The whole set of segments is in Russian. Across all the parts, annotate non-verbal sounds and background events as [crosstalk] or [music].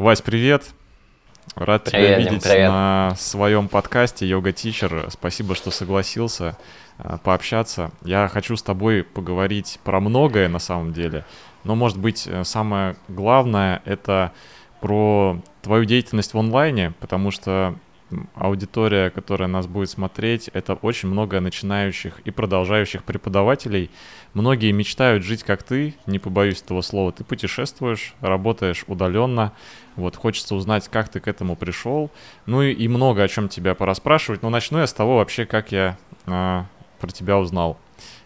Вась, привет. Рад привет, тебя видеть привет. на своем подкасте Йога Тичер. Спасибо, что согласился а, пообщаться. Я хочу с тобой поговорить про многое на самом деле, но, может быть, э, самое главное — это про твою деятельность в онлайне, потому что аудитория, которая нас будет смотреть, это очень много начинающих и продолжающих преподавателей. Многие мечтают жить как ты, не побоюсь этого слова. Ты путешествуешь, работаешь удаленно. Вот хочется узнать, как ты к этому пришел. Ну и, и много о чем тебя пораспрашивать. Но начну я с того вообще, как я а, про тебя узнал.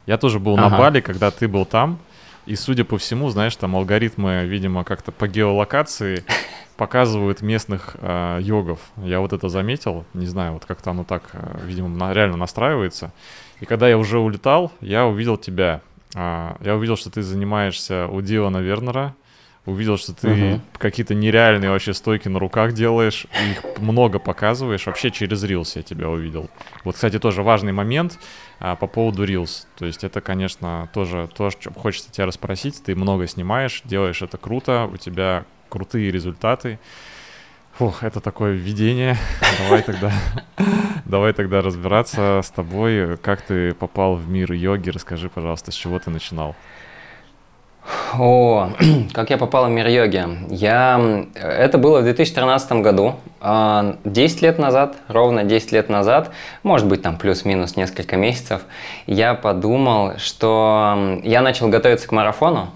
Я тоже был ага. на Бали, когда ты был там. И, судя по всему, знаешь, там алгоритмы, видимо, как-то по геолокации [laughs] показывают местных э, йогов. Я вот это заметил, не знаю, вот как-то оно так, э, видимо, на, реально настраивается. И когда я уже улетал, я увидел тебя. Э, я увидел, что ты занимаешься у Дилана Вернера, увидел, что ты uh-huh. какие-то нереальные вообще стойки на руках делаешь, их много показываешь, вообще через Reels я тебя увидел. Вот, кстати, тоже важный момент а, по поводу Reels. То есть это, конечно, тоже то, что хочется тебя расспросить. Ты много снимаешь, делаешь это круто, у тебя крутые результаты. Фух, это такое введение. [laughs] Давай тогда, давай тогда разбираться с тобой. Как ты попал в мир йоги? Расскажи, пожалуйста, с чего ты начинал? О, [clears throat] как я попал в мир йоги. Я... Это было в 2013 году, 10 а, лет назад, ровно 10 лет назад, может быть там плюс-минус несколько месяцев, я подумал, что я начал готовиться к марафону,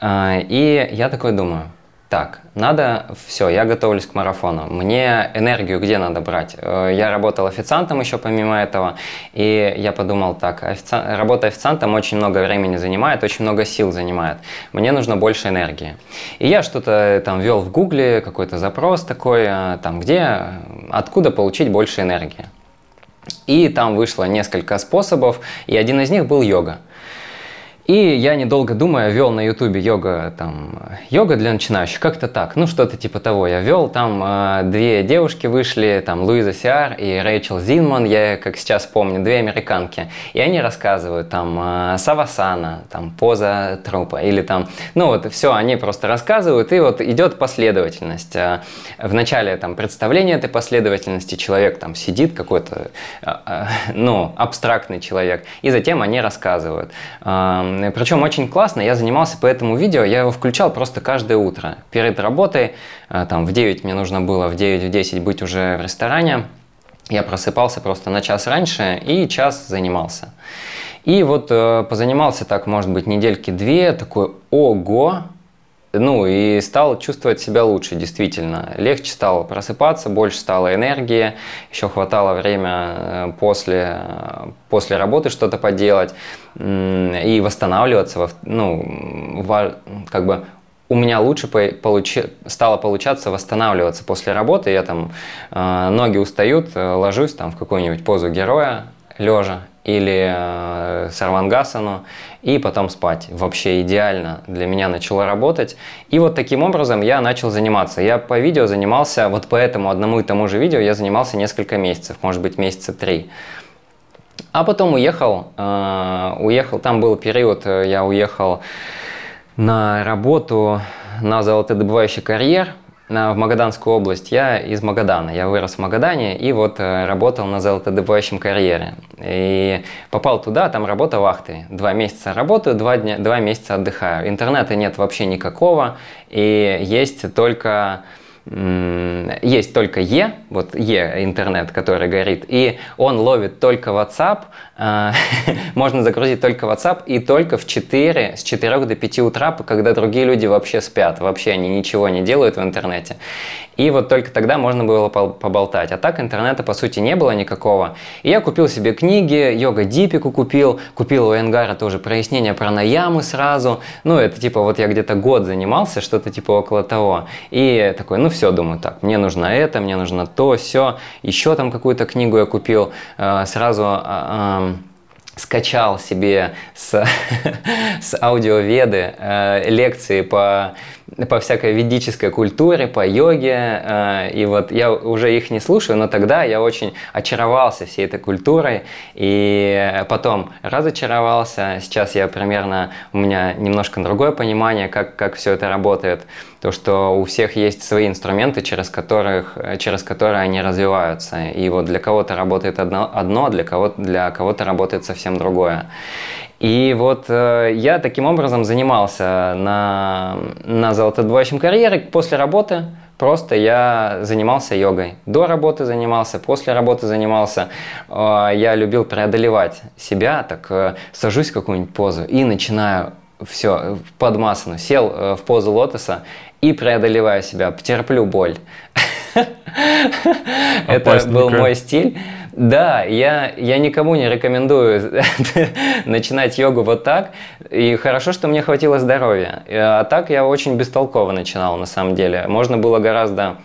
а, и я такой думаю, так, надо, все, я готовлюсь к марафону. Мне энергию где надо брать? Э, я работал официантом еще помимо этого, и я подумал так, офици... работа официантом очень много времени занимает, очень много сил занимает. Мне нужно больше энергии. И я что-то там вел в гугле, какой-то запрос такой, э, там где, откуда получить больше энергии. И там вышло несколько способов, и один из них был йога. И я, недолго думая, вел на ютубе йога, там, йога для начинающих, как-то так, ну что-то типа того я вел. Там э, две девушки вышли, там Луиза Сиар и Рэйчел Зинман, я как сейчас помню, две американки. И они рассказывают там э, савасана, там поза трупа или там, ну вот все, они просто рассказывают, и вот идет последовательность. Э, в начале там представления этой последовательности человек там сидит какой-то, э, э, ну, абстрактный человек, и затем они рассказывают. Э, причем очень классно, я занимался по этому видео, я его включал просто каждое утро. Перед работой, э, там в 9 мне нужно было, в 9, в 10 быть уже в ресторане. Я просыпался просто на час раньше и час занимался. И вот э, позанимался так, может быть, недельки две, такой, ого, ну и стал чувствовать себя лучше, действительно. Легче стало просыпаться, больше стало энергии, еще хватало время э, после, э, после работы что-то поделать и восстанавливаться. Ну, как бы у меня лучше получи, стало получаться восстанавливаться после работы. Я там э, ноги устают, ложусь там в какую-нибудь позу героя лежа или э, сарвангасану, и потом спать. Вообще идеально для меня начало работать. И вот таким образом я начал заниматься. Я по видео занимался, вот по этому одному и тому же видео я занимался несколько месяцев, может быть месяца три. А потом уехал, э, уехал, там был период, э, я уехал на работу на золотодобывающий карьер, в Магаданскую область. Я из Магадана, я вырос в Магадане и вот э, работал на золотодобывающем карьере. И попал туда, там работа вахты. Два месяца работаю, два, дня, два месяца отдыхаю. Интернета нет вообще никакого, и есть только есть только Е, вот Е интернет, который горит, и он ловит только WhatsApp, [laughs] можно загрузить только WhatsApp и только в 4, с 4 до 5 утра, когда другие люди вообще спят, вообще они ничего не делают в интернете. И вот только тогда можно было поболтать. А так интернета по сути не было никакого. И я купил себе книги, йога Дипику купил, купил у Энгара тоже прояснение про наямы сразу. Ну, это типа вот я где-то год занимался, что-то типа около того. И такой, ну все, думаю, так, мне нужно это, мне нужно то, все. Еще там какую-то книгу я купил, э, сразу а, скачал себе с, [laughs] с аудиоведы э, лекции по по всякой ведической культуре, по йоге, э, и вот я уже их не слушаю, но тогда я очень очаровался всей этой культурой, и потом разочаровался, сейчас я примерно, у меня немножко другое понимание, как, как все это работает, то, что у всех есть свои инструменты, через, которых, через которые они развиваются, и вот для кого-то работает одно, одно для кого-то для кого-то работает совсем другое. И вот э, я таким образом занимался на, на золотодобывающем карьере после работы. Просто я занимался йогой. До работы занимался, после работы занимался. Э, я любил преодолевать себя, так э, сажусь в какую-нибудь позу и начинаю все, под масану. Сел э, в позу лотоса и преодолеваю себя, потерплю боль. [laughs] Это был мой стиль. Да, я, я никому не рекомендую [laughs] начинать йогу вот так. И хорошо, что мне хватило здоровья. А так я очень бестолково начинал, на самом деле. Можно было гораздо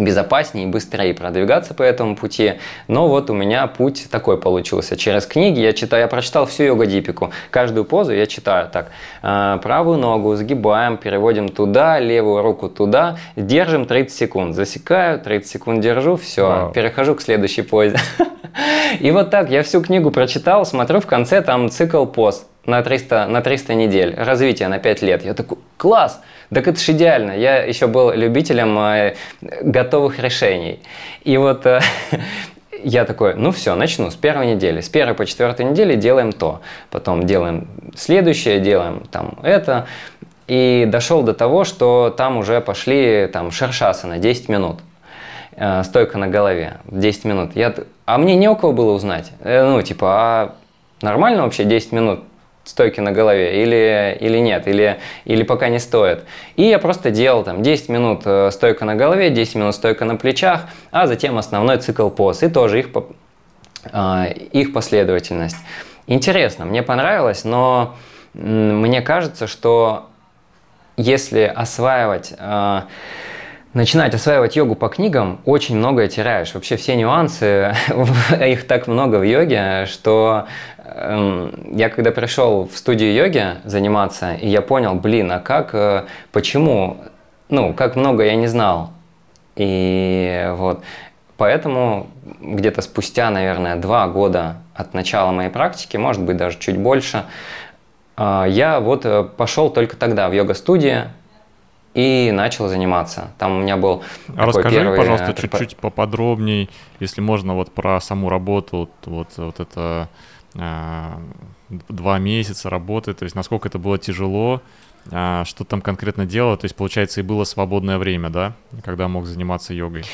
безопаснее и быстрее продвигаться по этому пути. Но вот у меня путь такой получился. Через книги я читаю, я прочитал всю йога-дипику. Каждую позу я читаю так. А, правую ногу сгибаем, переводим туда, левую руку туда, держим 30 секунд. Засекаю, 30 секунд держу, все, Вау. перехожу к следующей позе. [laughs] И вот так я всю книгу прочитал, смотрю в конце там цикл поз на 300, на 300 недель, развитие на 5 лет. Я такой, класс! Так это же идеально. Я еще был любителем э, готовых решений. И вот э, [laughs] я такой, ну все, начну с первой недели. С первой по четвертой недели делаем то. Потом делаем следующее, делаем там это. И дошел до того, что там уже пошли там шершасы на 10 минут. Э, стойка на голове, 10 минут. Я, а мне не у кого было узнать. Ну, типа, а нормально вообще 10 минут? Стойки на голове или, или нет, или, или пока не стоит. И я просто делал там 10 минут э, стойка на голове, 10 минут стойка на плечах, а затем основной цикл поз и тоже их, э, их последовательность. Интересно, мне понравилось, но мне кажется, что если осваивать э, начинать осваивать йогу по книгам, очень многое теряешь. Вообще все нюансы, [laughs] их так много в йоге, что я когда пришел в студию йоги заниматься, и я понял, блин, а как, э, почему, ну, как много я не знал. И вот, поэтому где-то спустя, наверное, два года от начала моей практики, может быть, даже чуть больше, э, я вот э, пошел только тогда в йога-студии, и начал заниматься. Там у меня был а расскажи, первый... пожалуйста, чуть-чуть поподробнее, если можно, вот про саму работу, вот, вот это два месяца работы, то есть насколько это было тяжело, э, что там конкретно делал, то есть, получается, и было свободное время, да, когда мог заниматься йогой?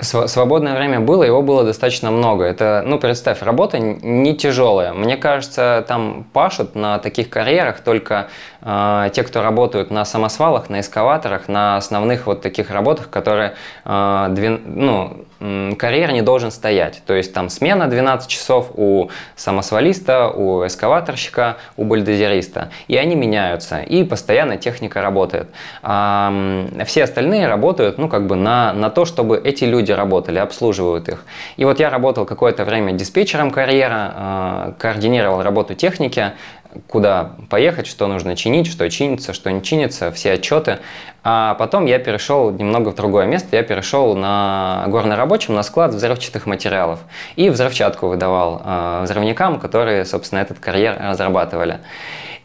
Свободное время было, его было достаточно много. Это, ну, представь, работа не тяжелая. Мне кажется, там пашут на таких карьерах только э, те, кто работают на самосвалах, на эскаваторах, на основных вот таких работах, которые, э, две, ну, карьер не должен стоять. То есть там смена 12 часов у самосвалиста, у эскаваторщика, у бульдозериста. И они меняются, и постоянно техника работает. А все остальные работают, ну, как бы на, на то, чтобы эти люди работали, обслуживают их. И вот я работал какое-то время диспетчером карьера, а, координировал работу техники, куда поехать, что нужно чинить, что чинится, что не чинится, все отчеты. А потом я перешел немного в другое место, я перешел на горнорабочим, на склад взрывчатых материалов. И взрывчатку выдавал э, взрывникам, которые, собственно, этот карьер разрабатывали.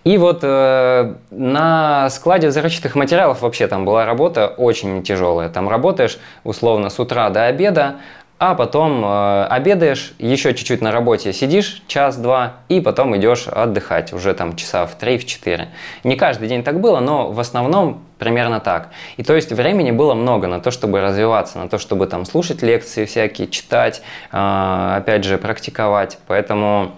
И вот э, на складе взрывчатых материалов вообще там была работа очень тяжелая. Там работаешь условно с утра до обеда, а потом э, обедаешь, еще чуть-чуть на работе сидишь час-два, и потом идешь отдыхать уже там часа в 3-4. Не каждый день так было, но в основном примерно так. И то есть времени было много на то, чтобы развиваться, на то, чтобы там слушать лекции всякие, читать, э, опять же практиковать. Поэтому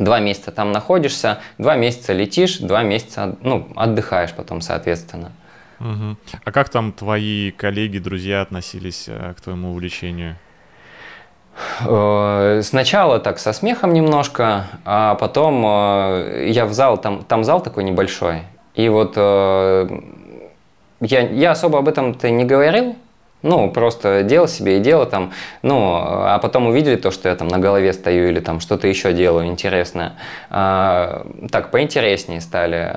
два месяца там находишься, два месяца летишь, два месяца ну, отдыхаешь потом, соответственно. Угу. А как там твои коллеги, друзья относились э, к твоему увлечению? Э, сначала так со смехом немножко, а потом э, я в зал, там, там зал такой небольшой, и вот э, я, я особо об этом-то не говорил, ну, просто делал себе и делал там, ну, а потом увидели то, что я там на голове стою или там что-то еще делаю интересное. А, так, поинтереснее стали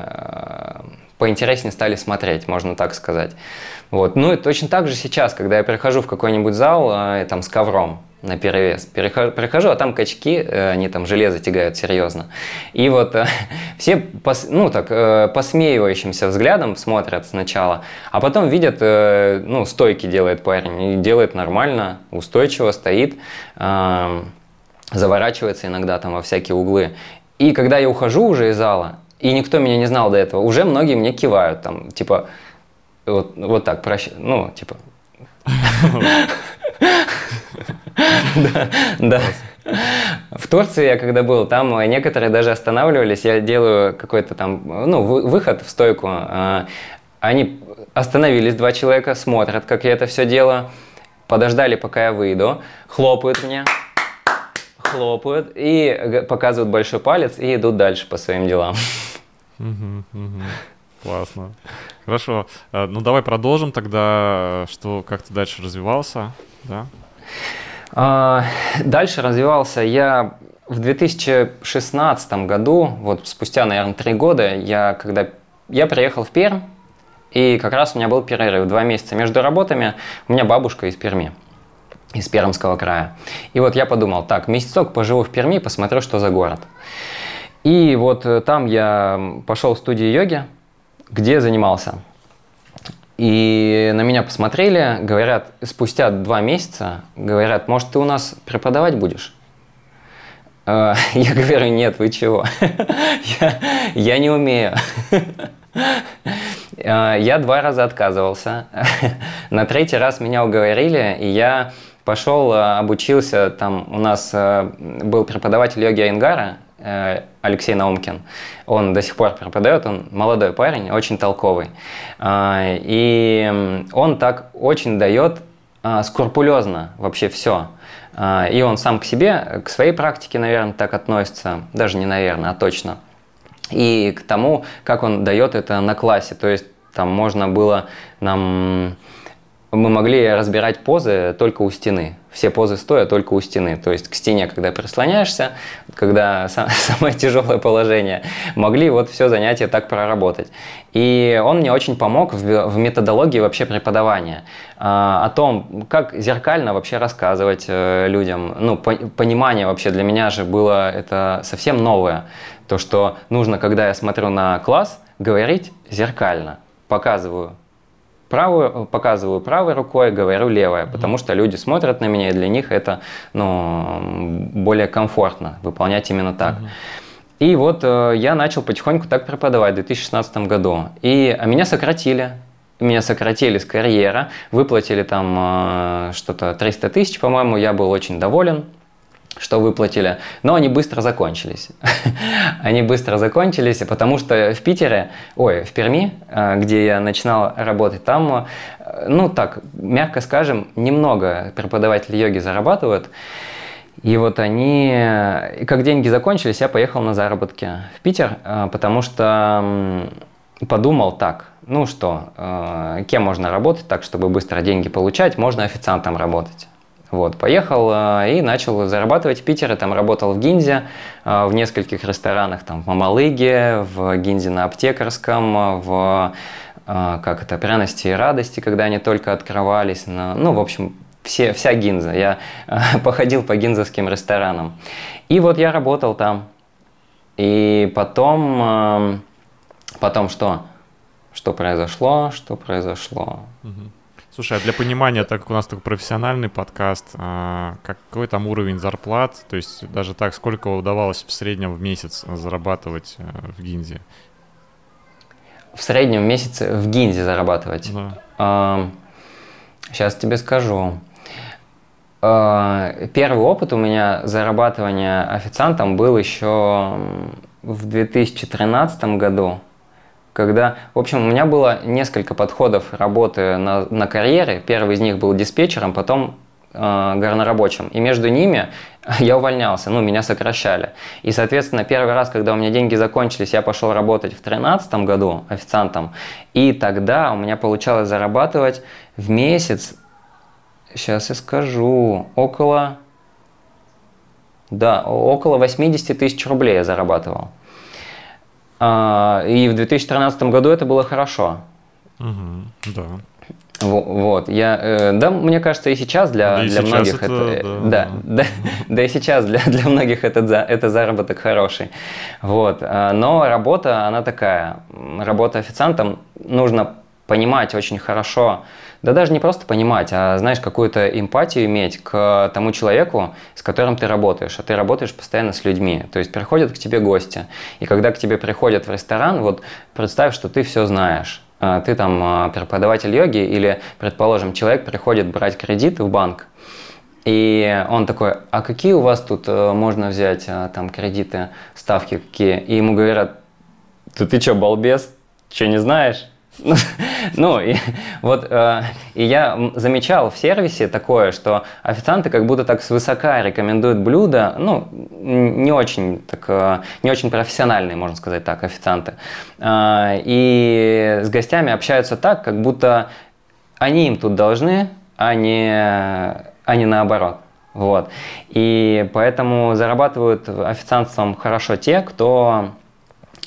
поинтереснее стали смотреть, можно так сказать. Вот. Ну и точно так же сейчас, когда я прихожу в какой-нибудь зал э, там, с ковром, на перевес. Перехожу, прихожу, а там качки, э, они там железо тягают серьезно. И вот э, [laughs] все, пос, ну так, э, посмеивающимся взглядом смотрят сначала, а потом видят, ну, стойки делает парень, и делает нормально, устойчиво стоит, заворачивается иногда там во всякие углы. И когда я ухожу уже из зала, и никто меня не знал до этого, уже многие мне кивают, там, типа, вот, вот так, прощ... ну, типа... Да, да. В Турции я когда был, там некоторые даже останавливались, я делаю какой-то там, ну, выход в стойку. А, они остановились, два человека, смотрят, как я это все делаю, подождали, пока я выйду, хлопают мне, хлопают и показывают большой палец и идут дальше по своим делам. Классно. Хорошо. А, ну давай продолжим тогда, что как ты дальше развивался, да? А, дальше развивался я в 2016 году, вот спустя, наверное, три года, я когда я приехал в Пермь, и как раз у меня был перерыв, два месяца между работами. У меня бабушка из Перми, из Пермского края. И вот я подумал, так, месяцок поживу в Перми, посмотрю, что за город. И вот э, там я пошел в студию йоги, где занимался. И на меня посмотрели, говорят, спустя два месяца, говорят, может, ты у нас преподавать будешь? Э, [laughs] я говорю, нет, вы чего? [laughs] я, я не умею. [laughs] Э, я два раза отказывался. На третий раз меня уговорили, и я пошел, э, обучился. Там у нас был преподаватель йоги Айнгара, Алексей Наумкин. Он до сих пор преподает, он молодой парень, очень толковый. А, и он так очень дает а, скрупулезно вообще все. И он сам к себе, к своей практике, наверное, так относится, даже не наверное, а точно. И к тому, как он дает это на классе. То есть там можно было нам мы могли разбирать позы только у стены. Все позы стоя только у стены. То есть к стене, когда прислоняешься, когда [laughs] самое тяжелое положение, могли вот все занятие так проработать. И он мне очень помог в, в методологии вообще преподавания. А, о том, как зеркально вообще рассказывать э, людям. Ну, по, понимание вообще для меня же было это совсем новое. То, что нужно, когда я смотрю на класс, говорить зеркально. Показываю правую, показываю правой рукой, говорю левой, потому что люди смотрят на меня, и для них это ну, более комфортно выполнять именно так. И вот э, я начал потихоньку так преподавать в 2016 году. И а меня сократили. Меня сократили с карьера, выплатили там э, что-то 300 тысяч, по-моему, я был очень доволен что выплатили, но они быстро закончились. [laughs] они быстро закончились, потому что в Питере, ой, в Перми, э, где я начинал работать, там, э, ну так, мягко скажем, немного преподаватели йоги зарабатывают. И вот они, как деньги закончились, я поехал на заработки в Питер, э, потому что подумал так, ну что, кем можно работать так, чтобы быстро деньги получать, можно официантом работать. Вот, поехал э, и начал зарабатывать в Питере, там работал в Гинзе, э, в нескольких ресторанах, там в Мамалыге, в Гинзе на Аптекарском, в э, как это, пряности и радости, когда они только открывались, на, ну, в общем, все, вся Гинза. Я [laughs] походил по гинзовским ресторанам. И вот я работал там. И потом, потом что? Что произошло? Что произошло? Угу. Слушай, а для понимания, так как у нас такой профессиональный подкаст, а, какой там уровень зарплат? То есть даже так, сколько удавалось в среднем в месяц зарабатывать э, в Гинзе? В среднем в месяц в Гинзе зарабатывать? Да. А, сейчас тебе скажу. А, первый опыт у меня зарабатывания официантом был еще в 2013 году когда, в общем, у меня было несколько подходов работы на, на карьере. Первый из них был диспетчером, потом э, горнорабочим. И между ними [laughs] я увольнялся, ну, меня сокращали. И, соответственно, первый раз, когда у меня деньги закончились, я пошел работать в 2013 году официантом. И тогда у меня получалось зарабатывать в месяц, сейчас я скажу, около, да, около 80 тысяч рублей я зарабатывал. А, и в 2013 году это было хорошо. Угу, да. Вот, я, э, да, мне кажется, и сейчас для, да для сейчас многих это, это да, да, да, да, и сейчас для, [laughs] для многих это, это заработок хороший. Вот, а, но работа, она такая, работа официантом нужно понимать очень хорошо, да даже не просто понимать, а знаешь, какую-то эмпатию иметь к тому человеку, с которым ты работаешь. А ты работаешь постоянно с людьми. То есть приходят к тебе гости. И когда к тебе приходят в ресторан, вот представь, что ты все знаешь. А, ты там а, преподаватель йоги или, предположим, человек приходит брать кредит в банк, и он такой, а какие у вас тут э, можно взять а, там кредиты, ставки какие? И ему говорят, ты ты что, балбес? Что, не знаешь? [laughs] Ну, и, вот, э, и я замечал в сервисе такое, что официанты как будто так свысока рекомендуют блюда, ну, не очень, так, э, не очень профессиональные, можно сказать так, официанты. Э, и с гостями общаются так, как будто они им тут должны, а не, а не наоборот. Вот. И поэтому зарабатывают официантством хорошо те, кто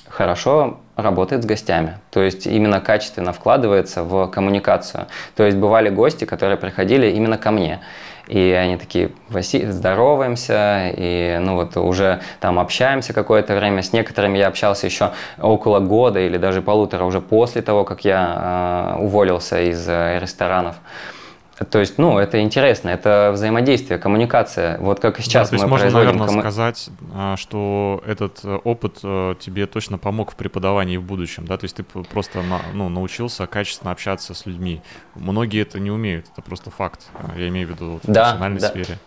хорошо работает с гостями. То есть именно качественно вкладывается в коммуникацию. То есть бывали гости, которые приходили именно ко мне. И они такие, Васи, здороваемся, и ну вот уже там общаемся какое-то время. С некоторыми я общался еще около года или даже полутора уже после того, как я э, уволился из э, ресторанов. То есть, ну, это интересно, это взаимодействие, коммуникация. Вот как и сейчас да, то есть можно, наверное, комму... сказать, а, что этот э, опыт э, тебе точно помог в преподавании в будущем, да? То есть ты просто ну, научился качественно общаться с людьми. Многие это не умеют, это просто факт. Я имею в виду в да, профессиональной да. сфере.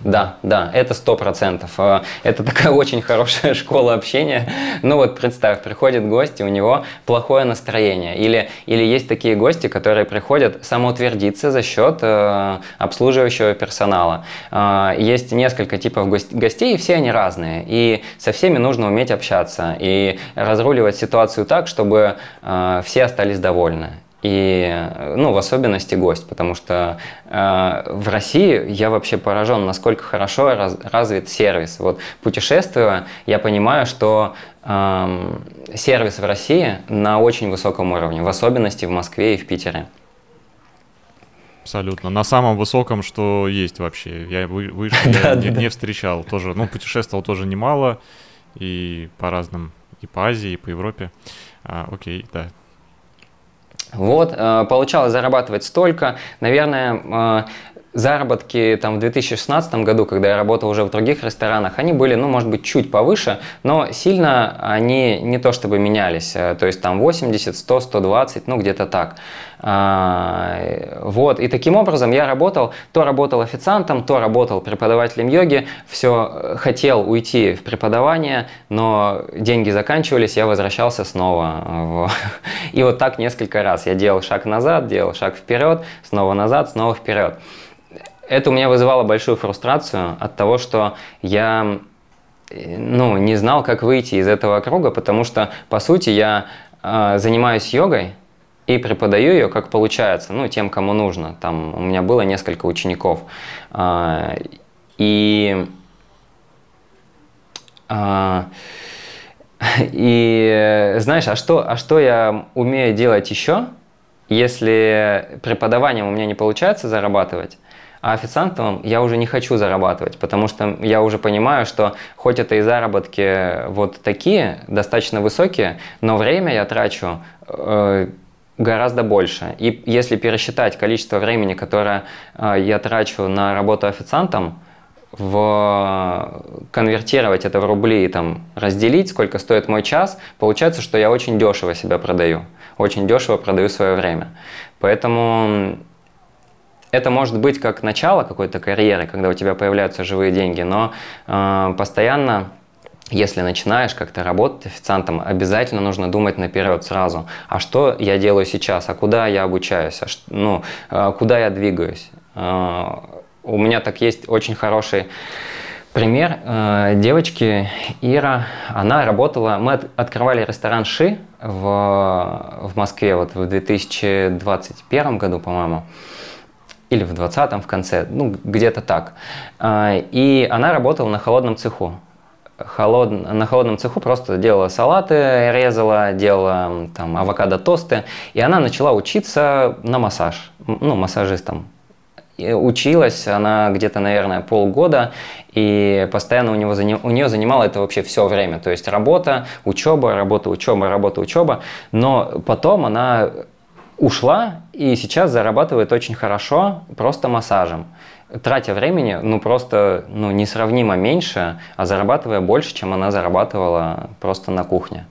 Да, да, это сто процентов. А, это такая [laughs] очень хорошая школа общения. Ну вот представь, приходит гость, и у него плохое настроение. Или, или есть такие гости, которые приходят самоутвердиться за счет э, обслуживающего персонала. Э, есть несколько типов гостей, и все они разные. И со всеми нужно уметь общаться и разруливать ситуацию так, чтобы э, все остались довольны и, ну, в особенности гость, потому что э, в России я вообще поражен, насколько хорошо раз, развит сервис. Вот путешествуя, я понимаю, что э, сервис в России на очень высоком уровне, в особенности в Москве и в Питере. Абсолютно. На самом высоком, что есть вообще. Я выше [laughs] не встречал. Тоже, ну, путешествовал тоже немало. И по разным, и по Азии, и по Европе. А, окей, да, вот, э, получалось зарабатывать столько. Наверное, э, заработки там в 2016 году, когда я работал уже в других ресторанах, они были, ну, может быть, чуть повыше, но сильно они не то чтобы менялись. Э, то есть там 80, 100, 120, ну, где-то так. А, вот, и таким образом я работал, то работал официантом, то работал преподавателем йоги, все э, хотел уйти в преподавание, но деньги заканчивались, я возвращался снова. [laughs] И вот так несколько раз. Я делал шаг назад, делал шаг вперед, снова назад, снова вперед это у меня вызывало большую фрустрацию от того, что я ну, не знал, как выйти из этого круга, потому что, по сути, я э, занимаюсь йогой и преподаю ее, как получается, ну, тем, кому нужно. Там у меня было несколько учеников. Э, и, э, и знаешь, а что, а что я умею делать еще, если преподаванием у меня не получается зарабатывать? А официантом я уже не хочу зарабатывать, потому что я уже понимаю, что хоть это и заработки вот такие, достаточно высокие, но время я трачу э, гораздо больше. И если пересчитать количество времени, которое э, я трачу на работу официантом, в конвертировать это в рубли и там разделить, сколько стоит мой час, получается, что я очень дешево себя продаю. Очень дешево продаю свое время. Поэтому это может быть как начало какой-то карьеры, когда у тебя появляются живые деньги, но э, постоянно если начинаешь как-то работать официантом, обязательно нужно думать наперед сразу. А что я делаю сейчас? А куда я обучаюсь? А что, ну, э, куда я двигаюсь? Э, у меня так есть очень хороший пример. Э, девочки Ира, она работала, мы открывали ресторан Ши в, в Москве вот в 2021 году, по-моему или в 20-м в конце, ну, где-то так. А, и она работала на холодном цеху. Холод... на холодном цеху просто делала салаты, резала, делала там авокадо-тосты. И она начала учиться на массаж, ну, массажистом. И училась она где-то, наверное, полгода, и постоянно у, него, у нее занимало это вообще все время. То есть работа, учеба, работа, учеба, работа, учеба. Но потом она ушла и сейчас зарабатывает очень хорошо просто массажем тратя времени, ну, просто, ну, несравнимо меньше, а зарабатывая больше, чем она зарабатывала просто на кухне.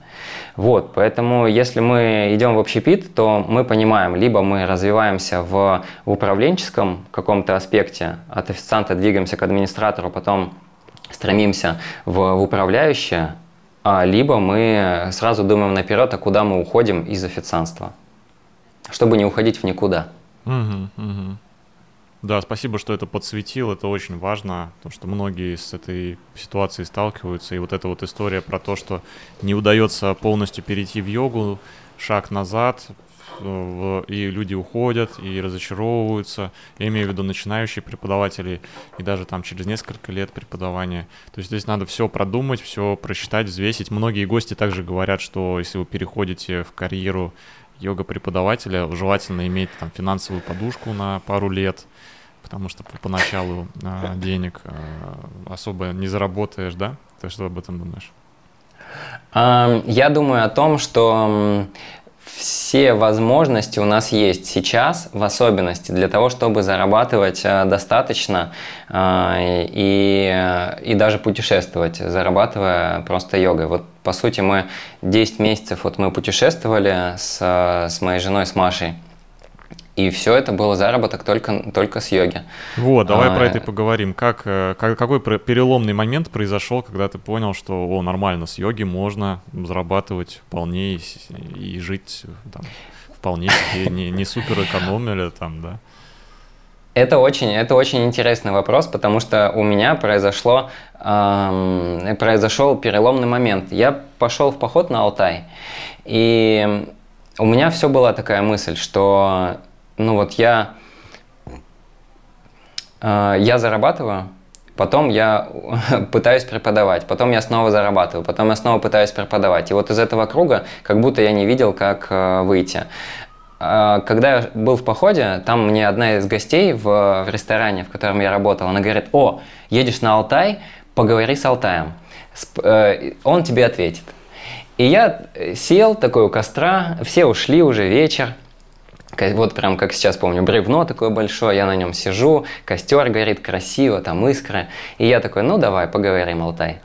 Вот, поэтому если мы идем в общепит, то мы понимаем, либо мы развиваемся в, управленческом каком-то аспекте, от официанта двигаемся к администратору, потом стремимся в, в управляющее, а либо мы сразу думаем наперед, а куда мы уходим из официанства, чтобы не уходить в никуда. Угу, угу. Да, спасибо, что это подсветил, это очень важно, потому что многие с этой ситуацией сталкиваются, и вот эта вот история про то, что не удается полностью перейти в йогу, шаг назад, и люди уходят и разочаровываются. Я имею в виду начинающие преподаватели и даже там через несколько лет преподавания. То есть здесь надо все продумать, все просчитать, взвесить. Многие гости также говорят, что если вы переходите в карьеру йога-преподавателя, желательно иметь там финансовую подушку на пару лет, потому что поначалу э, денег э, особо не заработаешь, да? Ты что об этом думаешь? Я думаю о том, что все возможности у нас есть сейчас, в особенности для того, чтобы зарабатывать достаточно и, и даже путешествовать, зарабатывая просто йогой. Вот по сути мы 10 месяцев вот мы путешествовали с, с моей женой, с Машей. И все это было заработок только, только с йоги. Вот, давай а, про это и поговорим. Как, э, как, какой переломный момент произошел, когда ты понял, что о, нормально, с йоги можно зарабатывать вполне и, и жить там, вполне не, не супер экономили там, да? Это очень, это очень интересный вопрос, потому что у меня произошло, эм, произошел переломный момент. Я пошел в поход на Алтай, и у меня все была такая мысль, что ну вот я, э, я зарабатываю, потом я [laughs] пытаюсь преподавать, потом я снова зарабатываю, потом я снова пытаюсь преподавать. И вот из этого круга как будто я не видел, как э, выйти. Э, когда я был в походе, там мне одна из гостей в, в ресторане, в котором я работал, она говорит, о, едешь на Алтай, поговори с Алтаем, э, он тебе ответит. И я сел такой у костра, все ушли уже вечер, вот прям как сейчас помню, бревно такое большое, я на нем сижу, костер горит красиво, там искры. И я такой, ну давай, поговорим, Алтай.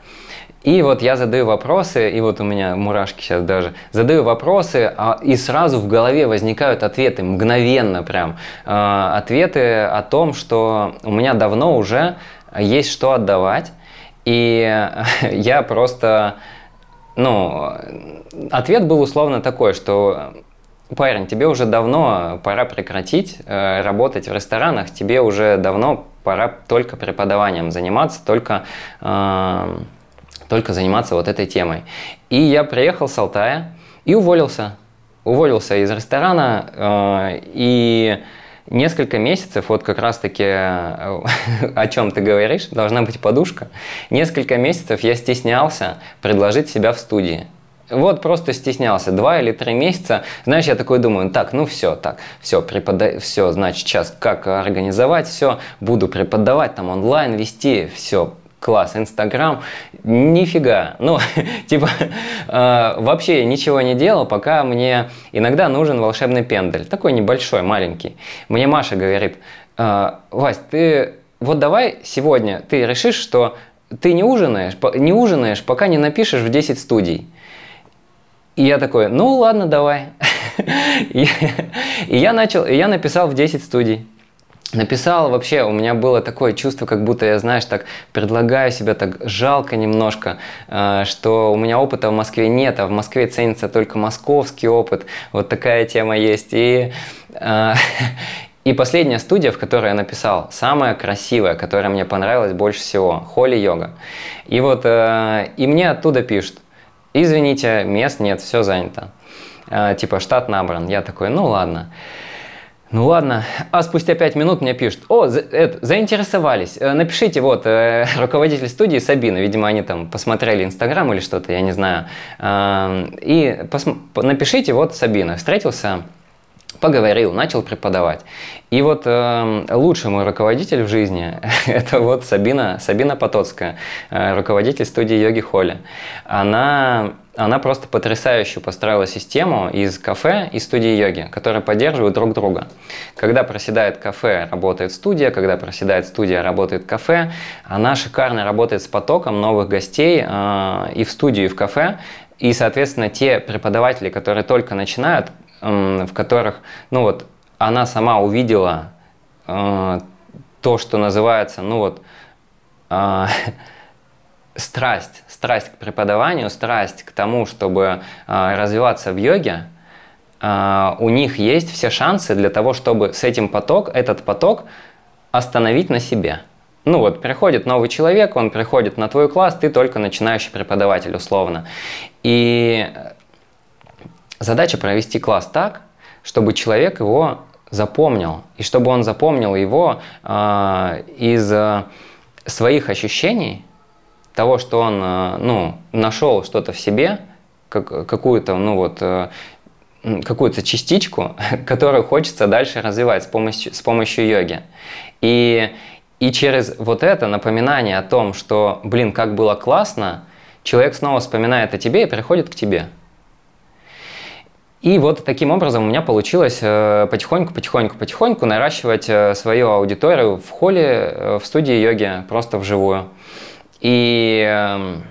И вот я задаю вопросы, и вот у меня мурашки сейчас даже, задаю вопросы, а, и сразу в голове возникают ответы, мгновенно прям. Э, ответы о том, что у меня давно уже есть что отдавать, и [laughs] я просто, ну, ответ был условно такой, что парень, тебе уже давно пора прекратить э, работать в ресторанах, тебе уже давно пора только преподаванием заниматься, только, э, только заниматься вот этой темой. И я приехал с Алтая и уволился. Уволился из ресторана э, и несколько месяцев, вот как раз-таки э, [laughs] о чем ты говоришь, должна быть подушка. Несколько месяцев я стеснялся предложить себя в студии. Вот просто стеснялся. Два или три месяца. Знаешь, я такой думаю, так, ну все, так, все, препода... все, значит, сейчас как организовать, все, буду преподавать, там онлайн вести, все, класс, Инстаграм, нифига. Ну, [laughs] типа, э, вообще ничего не делал, пока мне иногда нужен волшебный пендель. Такой небольшой, маленький. Мне Маша говорит, э, Вась, ты вот давай сегодня ты решишь, что ты не ужинаешь, не ужинаешь, пока не напишешь в 10 студий. И я такой, ну ладно, давай. [laughs] и, я начал, и я написал в 10 студий. Написал вообще, у меня было такое чувство, как будто я, знаешь, так предлагаю себя так жалко немножко, э, что у меня опыта в Москве нет, а в Москве ценится только московский опыт. Вот такая тема есть. И, э, [laughs] и последняя студия, в которой я написал, самая красивая, которая мне понравилась больше всего, Холли Йога. И вот, э, и мне оттуда пишут, Извините, мест нет, все занято. Э, типа штат набран. Я такой, ну ладно. Ну ладно, а спустя пять минут мне пишут, о, за, это, заинтересовались, э, напишите, вот, э, [laughs] руководитель студии Сабина, видимо, они там посмотрели Инстаграм или что-то, я не знаю, э, и пос- напишите, вот, Сабина, встретился поговорил, начал преподавать. И вот э, лучший мой руководитель в жизни [laughs] – это вот Сабина, Сабина Потоцкая, э, руководитель студии йоги Холли. Она, она просто потрясающе построила систему из кафе и студии йоги, которые поддерживают друг друга. Когда проседает кафе, работает студия, когда проседает студия, работает кафе. Она шикарно работает с потоком новых гостей э, и в студию, и в кафе. И, соответственно, те преподаватели, которые только начинают, в которых, ну вот, она сама увидела э, то, что называется, ну вот, э, [laughs] страсть, страсть к преподаванию, страсть к тому, чтобы э, развиваться в йоге, э, у них есть все шансы для того, чтобы с этим поток, этот поток остановить на себе. Ну вот, приходит новый человек, он приходит на твой класс, ты только начинающий преподаватель условно. И Задача провести класс так, чтобы человек его запомнил, и чтобы он запомнил его э, из э, своих ощущений, того, что он э, ну, нашел что-то в себе, как, какую-то, ну вот, э, какую-то частичку, [laughs] которую хочется дальше развивать с помощью, с помощью йоги. И, и через вот это напоминание о том, что, блин, как было классно, человек снова вспоминает о тебе и приходит к тебе. И вот таким образом у меня получилось э, потихоньку, потихоньку, потихоньку наращивать э, свою аудиторию в холле, э, в студии йоги, просто вживую. И эм,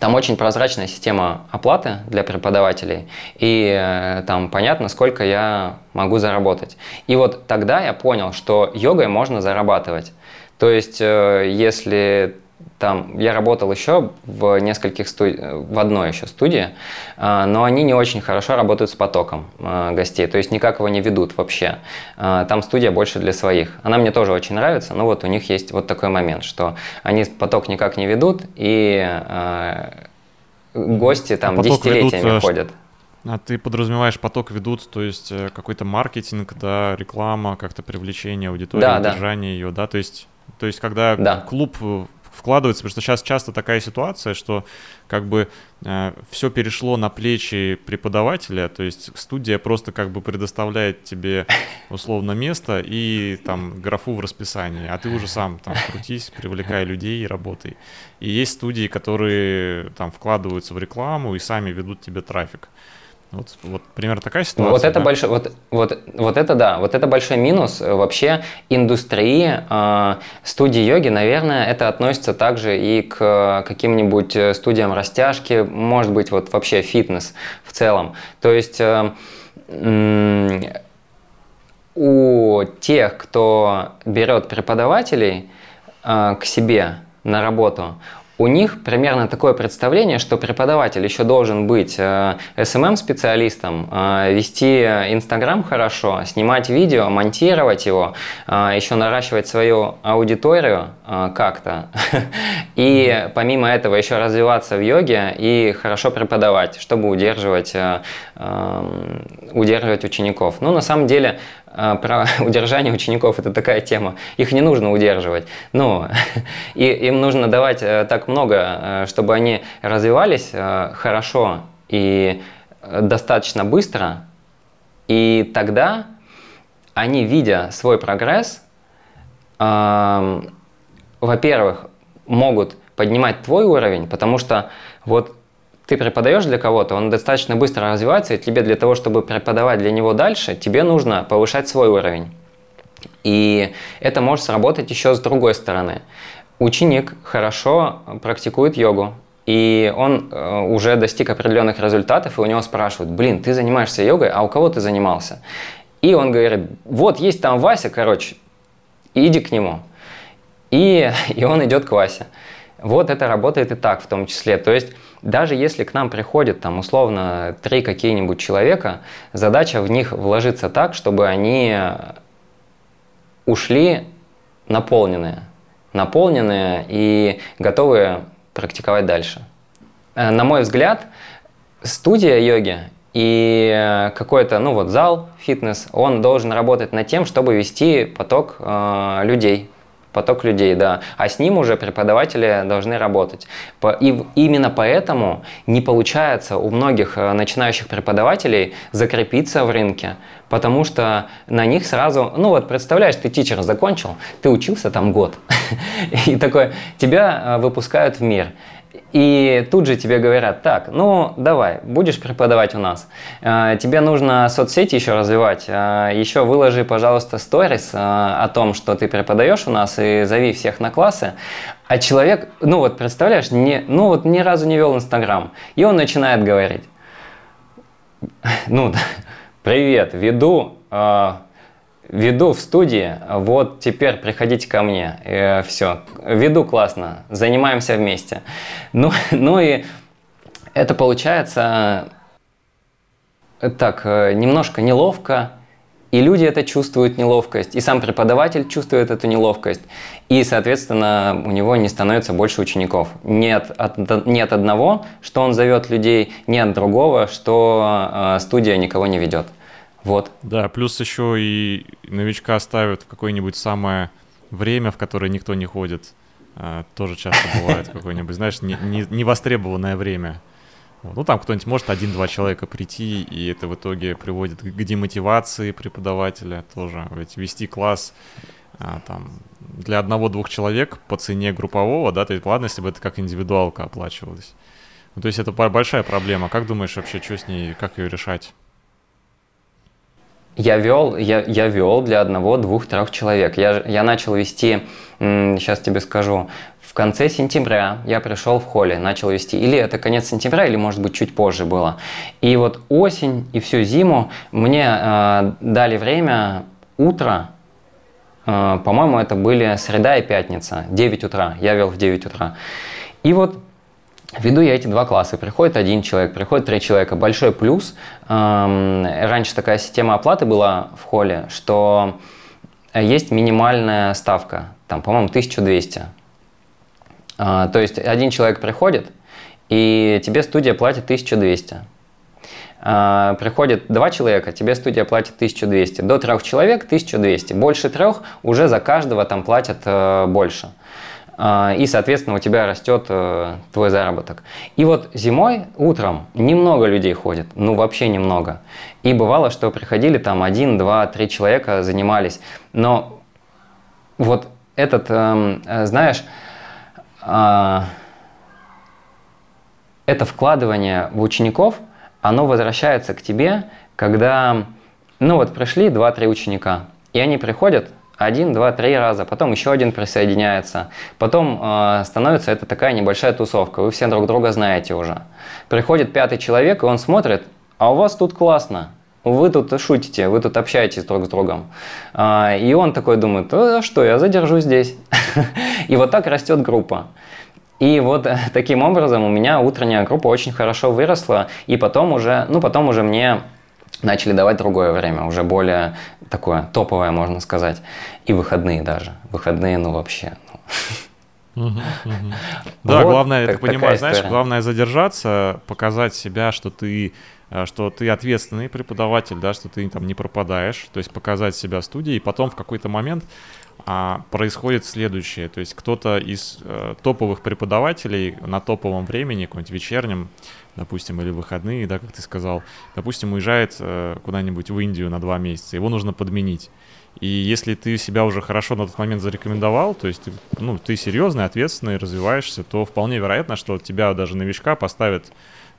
там очень прозрачная система оплаты для преподавателей, и там понятно, сколько я могу заработать. И вот тогда я понял, что йогой можно зарабатывать. То есть, если там я работал еще в нескольких студи... в одной еще студии, а, но они не очень хорошо работают с потоком а, гостей, то есть никак его не ведут вообще. А, там студия больше для своих. Она мне тоже очень нравится, но вот у них есть вот такой момент, что они поток никак не ведут, и гости там а десятилетиями ведут, ходят. А ты подразумеваешь, поток ведут, то есть э, какой-то маркетинг, да, реклама, как-то привлечение аудитории, да, удержание да. ее, да, то есть, то есть когда да. клуб вкладывается, потому что сейчас часто такая ситуация, что как бы э, все перешло на плечи преподавателя, то есть студия просто как бы предоставляет тебе условно место и там графу в расписании, а ты уже сам там крутись, привлекай людей и работай. И есть студии, которые там вкладываются в рекламу и сами ведут тебе трафик. Вот, вот примерно такая ситуация. Вот это да? большой, вот, вот, вот это да, вот это большой минус вообще индустрии э, студии йоги, наверное, это относится также и к каким-нибудь студиям растяжки, может быть, вот вообще фитнес в целом. То есть э, э, у тех, кто берет преподавателей э, к себе на работу, у них примерно такое представление, что преподаватель еще должен быть э, SMM-специалистом, э, вести Инстаграм хорошо, снимать видео, монтировать его, э, еще наращивать свою аудиторию как-то. [laughs] И помимо этого еще развиваться в йоге и хорошо преподавать, чтобы удерживать, удерживать учеников. Ну, на самом деле, про [laughs] удержание учеников это такая тема. Их не нужно удерживать. Но [laughs] и, им нужно давать э, так много, э, чтобы они развивались э, хорошо и достаточно быстро. И тогда они, видя свой прогресс, во-первых, могут поднимать твой уровень, потому что вот ты преподаешь для кого-то, он достаточно быстро развивается, и тебе для того, чтобы преподавать для него дальше, тебе нужно повышать свой уровень. И это может сработать еще с другой стороны. Ученик хорошо практикует йогу, и он э, уже достиг определенных результатов, и у него спрашивают, блин, ты занимаешься йогой, а у кого ты занимался? И он говорит, вот есть там Вася, короче, иди к нему. И, [laughs] и он идет к Васе. Вот это работает и так в том числе. То есть даже если к нам приходит там условно три какие-нибудь человека, задача в них вложиться так, чтобы они ушли наполненные, наполненные и готовые практиковать дальше. Э, на мой взгляд, студия йоги и какой-то, ну вот зал, фитнес, он должен работать над тем, чтобы вести поток э, людей поток людей, да. А с ним уже преподаватели должны работать. И именно поэтому не получается у многих э, начинающих преподавателей закрепиться в рынке, потому что на них сразу, ну вот представляешь, ты тичер закончил, ты учился там год, [laughs] и такой, тебя э, выпускают в мир. И тут же тебе говорят, так, ну давай, будешь преподавать у нас. А, тебе нужно соцсети еще развивать. А, еще выложи, пожалуйста, сторис а, о том, что ты преподаешь у нас, и зови всех на классы. А человек, ну вот представляешь, не, ну вот ни разу не вел Инстаграм. И он начинает говорить, [laughs] ну, [laughs] привет, веду веду в студии, вот теперь приходите ко мне, э, все, веду классно, занимаемся вместе. Ну, [laughs] ну и это получается э, так, э, немножко неловко, и люди это чувствуют неловкость, и сам преподаватель чувствует эту неловкость, и, соответственно, у него не становится больше учеников. Нет от, не от одного, что он зовет людей, не от другого, что э, студия никого не ведет. Вот. Да, плюс еще и новичка ставят в какое-нибудь самое время, в которое никто не ходит. А, тоже часто [laughs] бывает какое-нибудь, знаешь, не, не, невостребованное время. Вот. Ну, там кто-нибудь может один-два человека прийти, и это в итоге приводит к демотивации преподавателя тоже. Ведь вести класс а, там для одного-двух человек по цене группового, да, то есть ладно, если бы это как индивидуалка оплачивалась. Ну, то есть это большая проблема. Как думаешь вообще, что с ней, как ее решать? Я вел, я, я вел для одного, двух, трех человек. Я, я начал вести, сейчас тебе скажу, в конце сентября я пришел в холле, начал вести. Или это конец сентября, или может быть чуть позже было. И вот осень и всю зиму мне э, дали время утро, э, по-моему, это были среда и пятница, 9 утра. Я вел в 9 утра. И вот Веду я эти два класса. Приходит один человек, приходит три человека. Большой плюс. Эм, раньше такая система оплаты была в холле, что есть минимальная ставка. Там, по-моему, 1200. А, то есть один человек приходит, и тебе студия платит 1200. А, приходит два человека, тебе студия платит 1200. До трех человек 1200. Больше трех уже за каждого там платят э, больше. А, и, соответственно, у тебя растет э, твой заработок. И вот зимой утром немного людей ходит, ну вообще немного. И бывало, что приходили там один, два, три человека занимались. Но вот этот, эм, э, знаешь, а, это вкладывание в учеников, оно возвращается к тебе, когда, ну вот пришли два-три ученика, и они приходят, один, два, три раза, потом еще один присоединяется, потом э, становится это такая небольшая тусовка, вы все друг друга знаете уже. Приходит пятый человек, и он смотрит, а у вас тут классно, вы тут шутите, вы тут общаетесь друг с другом. А, и он такой думает, а что, я задержу здесь. [laughs] И вот так растет группа. И вот таким образом у меня утренняя группа очень хорошо выросла, и потом уже, ну потом уже мне начали давать другое время, уже более такое топовое, можно сказать. И выходные даже. Выходные, ну вообще. Ну. Да, главное, ты понимаешь, знаешь, главное задержаться, показать себя, что ты э, что ты ответственный преподаватель, да, что ты там не пропадаешь, то есть показать себя студии, и потом в какой-то момент а, происходит следующее, то есть кто-то из э, топовых преподавателей на топовом времени, каком-нибудь вечернем, допустим, или выходные, да, как ты сказал, допустим, уезжает э, куда-нибудь в Индию на два месяца, его нужно подменить. И если ты себя уже хорошо на тот момент зарекомендовал, то есть ты, ну, ты серьезный, ответственный, развиваешься, то вполне вероятно, что тебя даже новичка поставят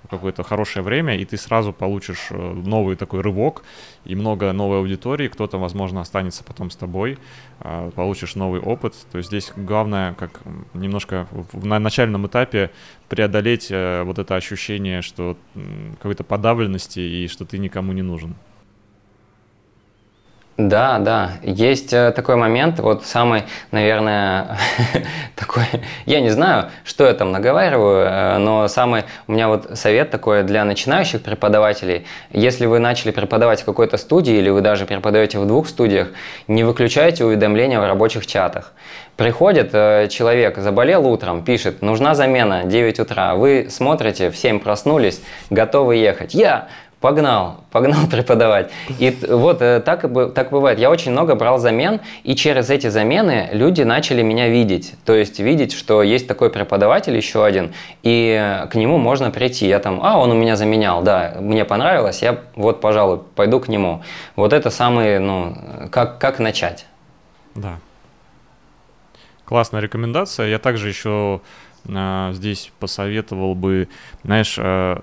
какое-то хорошее время, и ты сразу получишь э, новый такой рывок и много новой аудитории, кто-то, возможно, останется потом с тобой, а, получишь новый опыт. То есть здесь главное, как немножко на начальном этапе преодолеть э, вот это ощущение, что какой-то подавленности и что ты никому не нужен. Да, да, есть э, такой момент, вот самый, наверное, [laughs] такой, я не знаю, что я там наговариваю, э, но самый у меня вот совет такой для начинающих преподавателей, если вы начали преподавать в какой-то студии или вы даже преподаете в двух студиях, не выключайте уведомления в рабочих чатах. Приходит э, человек, заболел утром, пишет, нужна замена, 9 утра, вы смотрите, в 7 проснулись, готовы ехать. Я погнал, погнал [laughs] преподавать. И вот э, так, так бывает. Я очень много брал замен, и через эти замены люди начали меня видеть. То есть видеть, что есть такой преподаватель еще один, и к нему можно прийти. Я там, а, он у меня заменял, да, мне понравилось, я вот, пожалуй, пойду к нему. Вот это самый, ну, как, как начать. Да. Классная рекомендация. Я также еще э, здесь посоветовал бы, знаешь, э,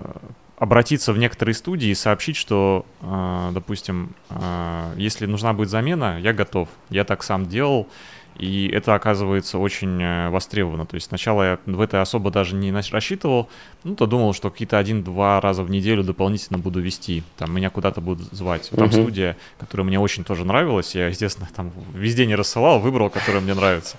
обратиться в некоторые студии и сообщить, что, э, допустим, э, если нужна будет замена, я готов. Я так сам делал, и это оказывается очень э, востребовано. То есть сначала я в это особо даже не рассчитывал, ну, то думал, что какие-то один-два раза в неделю дополнительно буду вести. Там меня куда-то будут звать. Там uh-huh. студия, которая мне очень тоже нравилась. Я, естественно, там везде не рассылал, выбрал, которая мне нравится.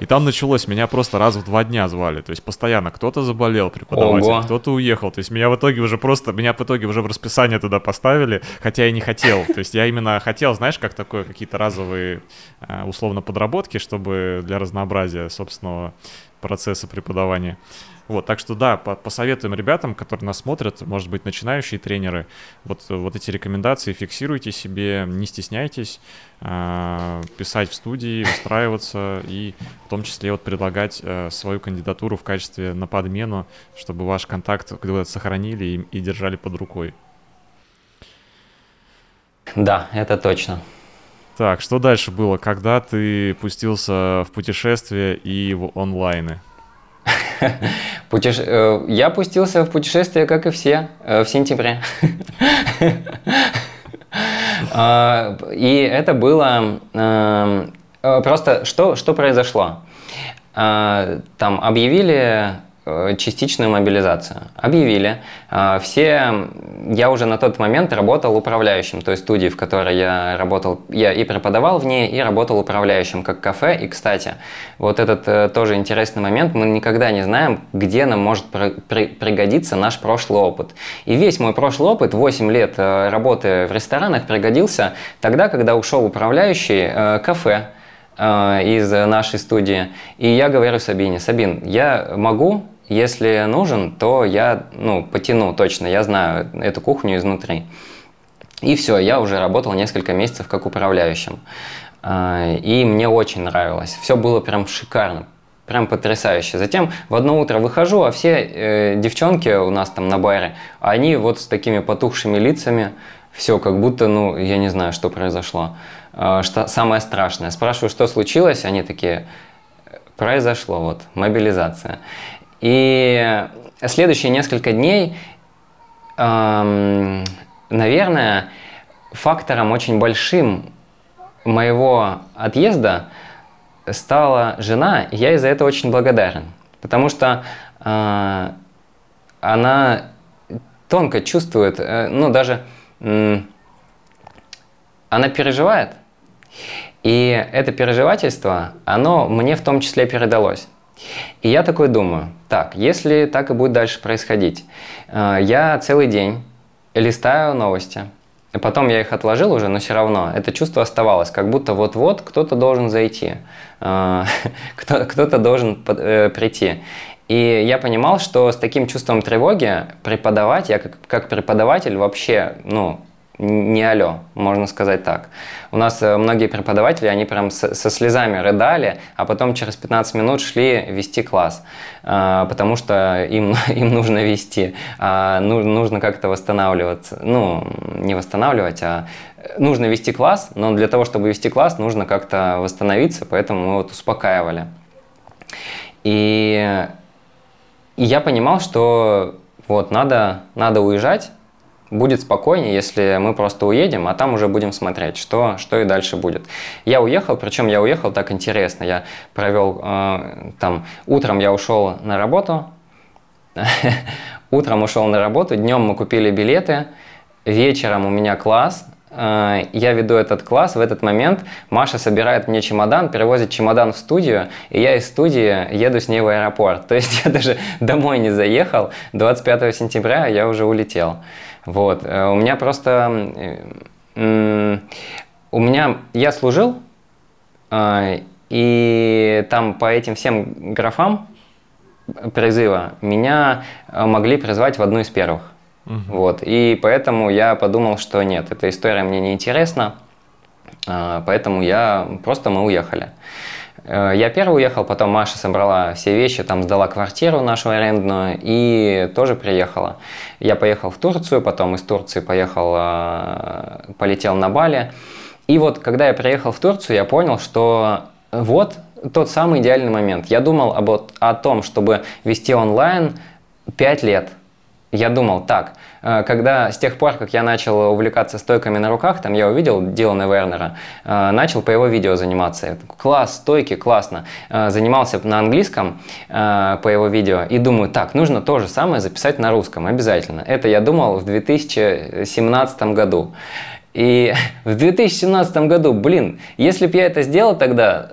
И там началось, меня просто раз в два дня звали. То есть постоянно кто-то заболел, преподаватель, Ого. кто-то уехал. То есть меня в итоге уже просто, меня в итоге уже в расписание туда поставили, хотя я не хотел. То есть я именно хотел, знаешь, как такое, какие-то разовые, э, условно, подработки, чтобы для разнообразия собственного процесса преподавания. Вот, так что да, по посоветуем ребятам, которые нас смотрят, может быть, начинающие тренеры, вот, вот эти рекомендации фиксируйте себе, не стесняйтесь э, писать в студии, устраиваться и в том числе вот предлагать э, свою кандидатуру в качестве на подмену, чтобы ваш контакт сохранили и, и держали под рукой. Да, это точно. Так, что дальше было, когда ты пустился в путешествие и в онлайны? [laughs] Путеше... Э, я пустился в путешествие, как и все, э, в сентябре. [laughs] А, и это было... Э, просто что, что произошло? А, там объявили Э, частичную мобилизацию. Объявили. А, все, я уже на тот момент работал управляющим той студии, в которой я работал, я и преподавал в ней, и работал управляющим как кафе. И, кстати, вот этот э, тоже интересный момент, мы никогда не знаем, где нам может пригодиться наш прошлый опыт. И весь мой прошлый опыт, 8 лет э, работы в ресторанах, пригодился тогда, когда ушел управляющий кафе, из нашей студии. И я говорю Сабине, Сабин, я могу если нужен, то я ну, потяну точно, я знаю эту кухню изнутри. И все, я уже работал несколько месяцев как управляющим. А, и мне очень нравилось. Все было прям шикарно, прям потрясающе. Затем в одно утро выхожу, а все э, девчонки у нас там на баре, они вот с такими потухшими лицами, все как будто, ну, я не знаю, что произошло. Э, что, самое страшное. Спрашиваю, что случилось, они такие, произошло, вот, мобилизация. И следующие несколько дней, эм, наверное, фактором очень большим моего отъезда стала жена, и я из-за этого очень благодарен. Потому что э, она тонко чувствует, э, ну даже э, она переживает. И это переживательство, оно мне в том числе передалось. И я такой думаю, так, если так и будет дальше происходить, э, я целый день листаю новости, Потом я их отложил уже, но все равно это чувство оставалось, как будто вот-вот кто-то должен зайти, э, [laughs] кто-то должен э, прийти. И я понимал, что с таким чувством тревоги преподавать, я как, как преподаватель вообще, ну, не алло, можно сказать так. У нас э, многие преподаватели, они прям со, слезами рыдали, а потом через 15 минут шли вести класс, э, потому что им, [laughs] им нужно вести, а нужно как-то восстанавливаться. Ну, не восстанавливать, а нужно вести класс, но для того, чтобы вести класс, нужно как-то восстановиться, поэтому мы вот успокаивали. И, и я понимал, что вот надо, надо уезжать, будет спокойнее, если мы просто уедем, а там уже будем смотреть, что, что и дальше будет. Я уехал, причем я уехал так интересно. Я провел э, там, утром я ушел на работу, [laughs] утром ушел на работу, днем мы купили билеты, вечером у меня класс, э, я веду этот класс, в этот момент Маша собирает мне чемодан, перевозит чемодан в студию, и я из студии еду с ней в аэропорт. [laughs] То есть я даже домой не заехал, 25 сентября я уже улетел. Вот. Э, у меня просто... У меня... Я служил, э, и там по этим всем графам призыва меня э, могли призвать в одну из первых. Угу. Вот. И поэтому я подумал, что нет, эта история мне не интересна, а, поэтому я просто мы уехали. Э, я первый уехал, потом Маша собрала все вещи, там сдала квартиру нашу арендную и тоже приехала. Я поехал в Турцию, потом из Турции поехал, а, полетел на Бали. И вот когда я приехал в Турцию, я понял, что вот тот самый идеальный момент. Я думал об, о том, чтобы вести онлайн 5 лет – я думал, так, э, когда с тех пор, как я начал увлекаться стойками на руках, там я увидел Дилана Вернера, э, начал по его видео заниматься. Класс, стойки, классно. Э, занимался на английском по его видео и думаю, так, нужно то же самое записать на русском, обязательно. Это я думал в 2017 году. И [laughs] в 2017 году, блин, если бы я это сделал тогда,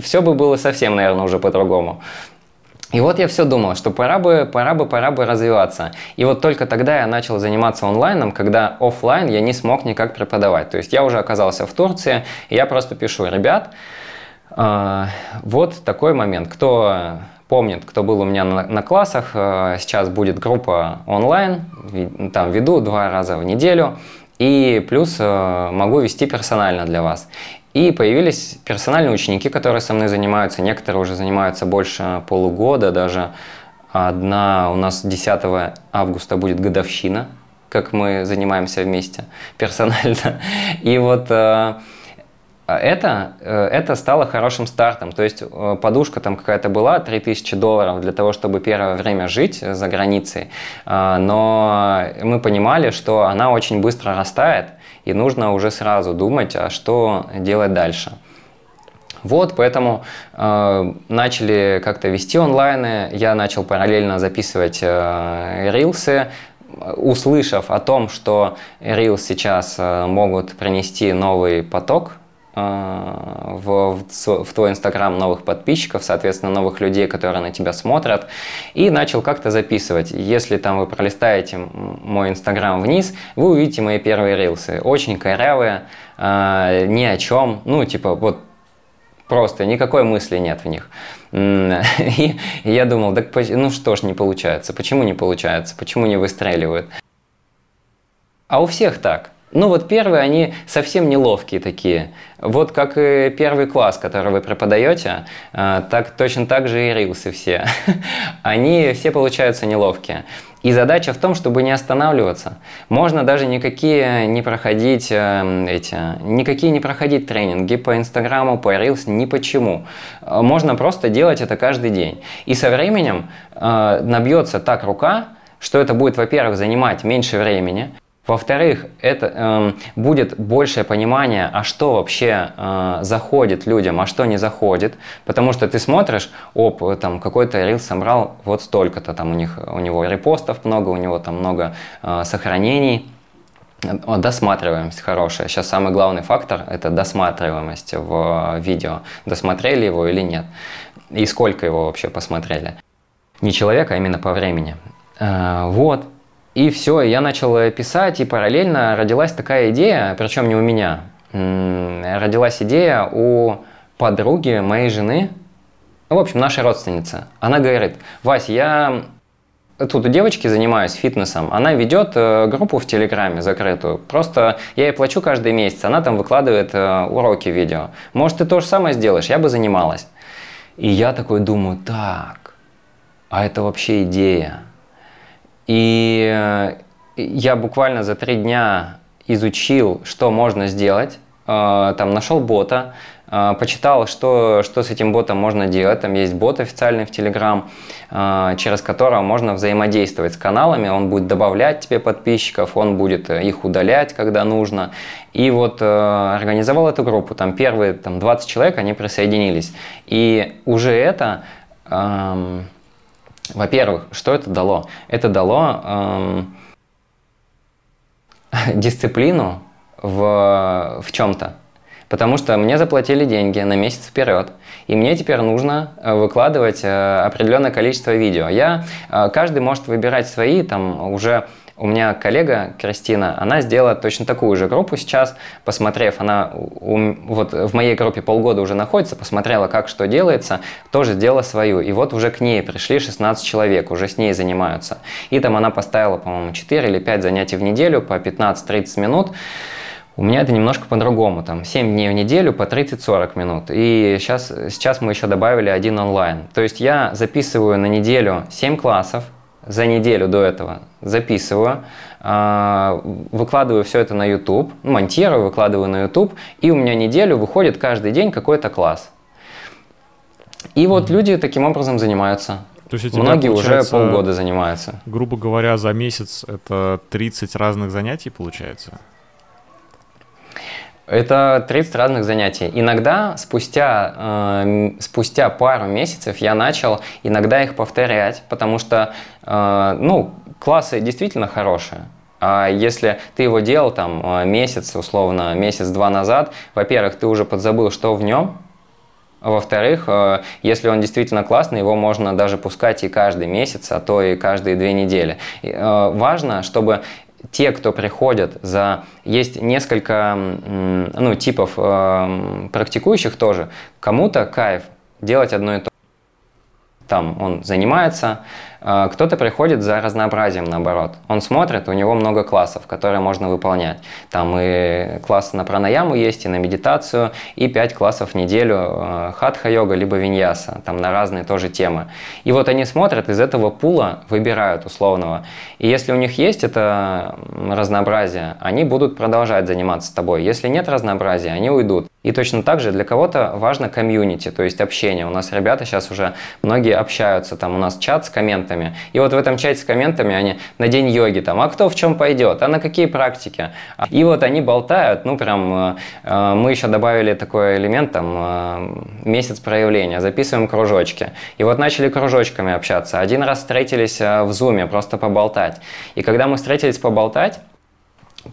все бы было совсем, наверное, уже по-другому. И вот я все думал, что пора бы, пора бы, пора бы развиваться. И вот только тогда я начал заниматься онлайном, когда офлайн я не смог никак преподавать. То есть я уже оказался в Турции, и я просто пишу, ребят, э, вот такой момент. Кто помнит, кто был у меня на, на классах, э, сейчас будет группа онлайн, там веду два раза в неделю. И плюс э, могу вести персонально для вас. И появились персональные ученики, которые со мной занимаются. Некоторые уже занимаются больше полугода, даже одна у нас 10 августа будет годовщина, как мы занимаемся вместе [laughs] персонально. И вот э, это, э, это стало хорошим стартом. То есть э, подушка там какая-то была, 3000 долларов для того, чтобы первое время жить за границей. Но мы понимали, что она очень быстро растает, и нужно уже сразу думать, а что делать дальше. Вот, поэтому э, начали как-то вести онлайны, я начал параллельно записывать э, рилсы, услышав о том, что Reels сейчас э, могут принести новый поток в, в твой Инстаграм новых подписчиков, соответственно, новых людей, которые на тебя смотрят, и начал как-то записывать. Если там вы пролистаете мой Инстаграм вниз, вы увидите мои первые рилсы. Очень корявые, э, ни о чем, ну, типа, вот просто никакой мысли нет в них. [laughs] И я думал, так, ну что ж не получается, почему не получается, почему не выстреливают? А у всех так. Ну вот первые, они совсем неловкие такие. Вот как и первый класс, который вы преподаете, а, так точно так же и рилсы все. [laughs] Они все получаются неловкие. И задача в том, чтобы не останавливаться. Можно даже никакие не проходить э, эти, никакие не проходить тренинги по Инстаграму, по Reels, ни почему. Можно просто делать это каждый день. И со временем э, набьется так рука, что это будет, во-первых, занимать меньше времени, во-вторых, это э, будет большее понимание, а что вообще э, заходит людям, а что не заходит. Потому что ты смотришь, оп, там какой-то рил собрал вот столько-то, там у, них, у него репостов много, у него там много э, сохранений. Досматриваемость хорошая. Сейчас самый главный фактор – это досматриваемость в видео. Досмотрели его или нет. И сколько его вообще посмотрели. Не человека, а именно по времени. Э, вот. И все, я начал э, писать, и параллельно родилась такая идея, причем не у меня. Родилась идея у подруги моей жены, ну, в общем, нашей родственницы. Она говорит, Вась, я тут у девочки занимаюсь фитнесом, она ведет э, группу в Телеграме закрытую. Просто я ей плачу каждый месяц, она там выкладывает э, уроки видео. Может, ты то же самое сделаешь, я бы занималась. И я такой думаю, так, а это вообще идея. И э, я буквально за три дня изучил, что можно сделать. Э, там нашел бота, э, почитал, что, что с этим ботом можно делать. Там есть бот официальный в Telegram, через которого можно взаимодействовать с каналами. Он будет добавлять тебе подписчиков, он будет их удалять, когда нужно. И вот организовал эту группу. Там первые там, 20 человек, они присоединились. И уже это... Эм, во-первых, что это дало? Это дало эм, [laughs] дисциплину в, в чем-то. Потому что мне заплатили деньги на месяц вперед, и мне теперь нужно э, выкладывать э, определенное количество видео. Я, э, каждый может выбирать свои, там уже у меня коллега Кристина, она сделала точно такую же группу сейчас, посмотрев, она у, вот в моей группе полгода уже находится, посмотрела, как что делается, тоже сделала свою. И вот уже к ней пришли 16 человек, уже с ней занимаются. И там она поставила, по-моему, 4 или 5 занятий в неделю по 15-30 минут. У меня это немножко по-другому, там 7 дней в неделю по 30-40 минут. И сейчас, сейчас мы еще добавили один онлайн. То есть я записываю на неделю 7 классов, за неделю до этого записываю, а, выкладываю все это на YouTube, монтирую, выкладываю на YouTube, и у меня неделю выходит каждый день какой-то класс. И вот mm-hmm. люди таким образом занимаются. То есть Многие уже полгода занимаются. Грубо говоря, за месяц это 30 разных занятий получается? Это 30 разных занятий. Иногда спустя, э, спустя пару месяцев я начал иногда их повторять, потому что э, ну, классы действительно хорошие. А если ты его делал там э, месяц, условно, месяц-два назад, во-первых, ты уже подзабыл, что в нем, во-вторых, э, если он действительно классный, его можно даже пускать и каждый месяц, а то и каждые две недели. Э, важно, чтобы те, кто приходят за... Есть несколько ну, типов э, практикующих тоже. Кому-то кайф делать одно и то. Там он занимается, кто-то приходит за разнообразием, наоборот. Он смотрит, у него много классов, которые можно выполнять. Там и классы на пранаяму есть, и на медитацию, и 5 классов в неделю а, хатха-йога, либо виньяса, там на разные тоже темы. И вот они смотрят, из этого пула выбирают условного. И если у них есть это разнообразие, они будут продолжать заниматься с тобой. Если нет разнообразия, они уйдут. И точно так же для кого-то важно комьюнити, то есть общение. У нас ребята сейчас уже многие общаются, там у нас чат с комментами. И вот в этом чате с комментами они на день йоги, там, а кто в чем пойдет, а на какие практики. И вот они болтают, ну прям, э, э, мы еще добавили такой элемент, там, э, месяц проявления, записываем кружочки. И вот начали кружочками общаться. Один раз встретились в зуме, просто поболтать. И когда мы встретились поболтать,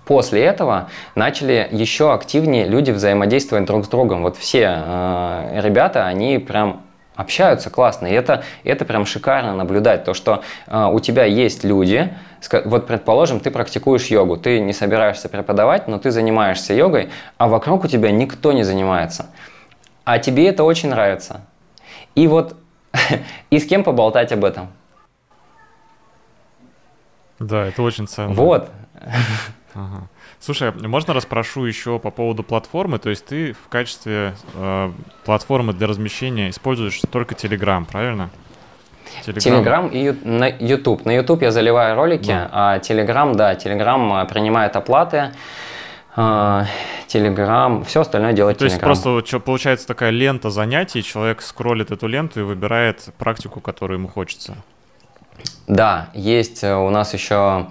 После этого начали еще активнее люди взаимодействовать друг с другом. Вот все э, ребята, они прям общаются классно. И это, это прям шикарно наблюдать. То, что э, у тебя есть люди, вот предположим, ты практикуешь йогу, ты не собираешься преподавать, но ты занимаешься йогой, а вокруг у тебя никто не занимается. А тебе это очень нравится. И вот [laughs] и с кем поболтать об этом? Да, это очень ценно. Вот. Ага. Слушай, можно расспрошу еще по поводу платформы? То есть ты в качестве э, платформы для размещения используешь только Telegram, правильно? Telegram и на YouTube. На YouTube я заливаю ролики, да. а Telegram, да, Telegram э, принимает оплаты. Э, Telegram, все остальное делает То есть просто получается такая лента занятий, человек скроллит эту ленту и выбирает практику, которую ему хочется. Да, есть э, у нас еще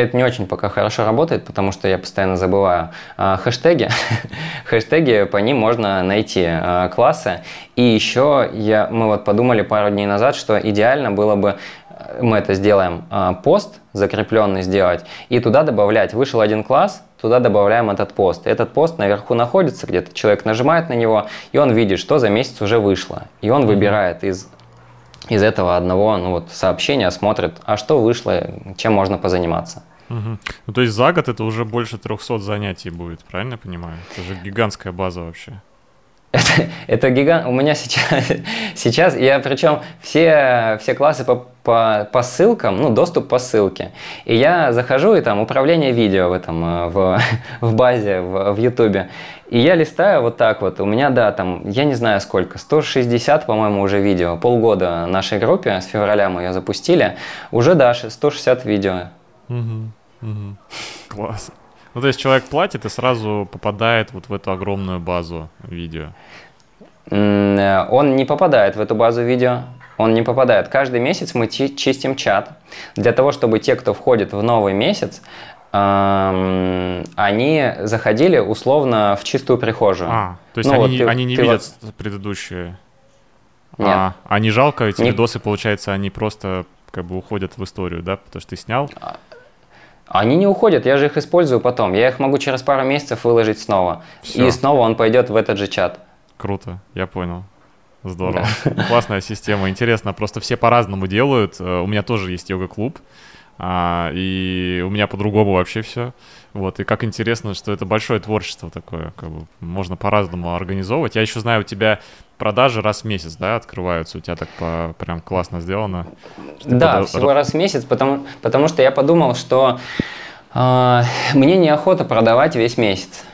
это не очень пока хорошо работает, потому что я постоянно забываю э, хэштеги. [laughs] хэштеги, по ним можно найти э, классы. И еще я, мы вот подумали пару дней назад, что идеально было бы э, мы это сделаем, э, пост закрепленный сделать, и туда добавлять, вышел один класс, туда добавляем этот пост. Этот пост наверху находится, где-то человек нажимает на него, и он видит, что за месяц уже вышло. И он выбирает из из этого одного ну, вот, сообщения смотрит, а что вышло, чем можно позаниматься. Угу. Ну, то есть за год это уже больше 300 занятий будет, правильно я понимаю? Это же гигантская база вообще. Это, это гигант. У меня сейчас, [laughs] сейчас я причем все, все классы по, по, по ссылкам, ну, доступ по ссылке. И я захожу, и там управление видео в этом, э, в, [laughs] в базе, в, в Ютубе. И я листаю вот так вот. У меня, да, там, я не знаю сколько, 160, по-моему, уже видео. Полгода нашей группе, с февраля мы ее запустили. Уже, да, 160 видео. Угу. Угу. [laughs] Класс. Ну, то есть человек платит и сразу попадает вот в эту огромную базу видео. Э, он не попадает в эту базу видео. Он не попадает. Каждый месяц мы чистим чат для того, чтобы те, кто входит в новый месяц, они заходили условно в чистую прихожую. А, то есть ну, они, вот ты, они не видят вот... предыдущие. Нет. А, а не жалко эти не... видосы, получается, они просто как бы уходят в историю, да, потому что ты снял? Они не уходят, я же их использую потом. Я их могу через пару месяцев выложить снова. Все. И снова он пойдет в этот же чат. Круто, я понял. Здорово. Да. Классная система. Интересно, просто все по-разному делают. Э, у меня тоже есть йога-клуб. А, и у меня по-другому вообще все. Вот, и как интересно, что это большое творчество такое, как бы можно по-разному организовывать. Я еще знаю, у тебя продажи раз в месяц, да, открываются, у тебя так по, прям классно сделано. Да, под... всего раз в месяц, потому, потому что я подумал, что э, мне неохота продавать весь месяц.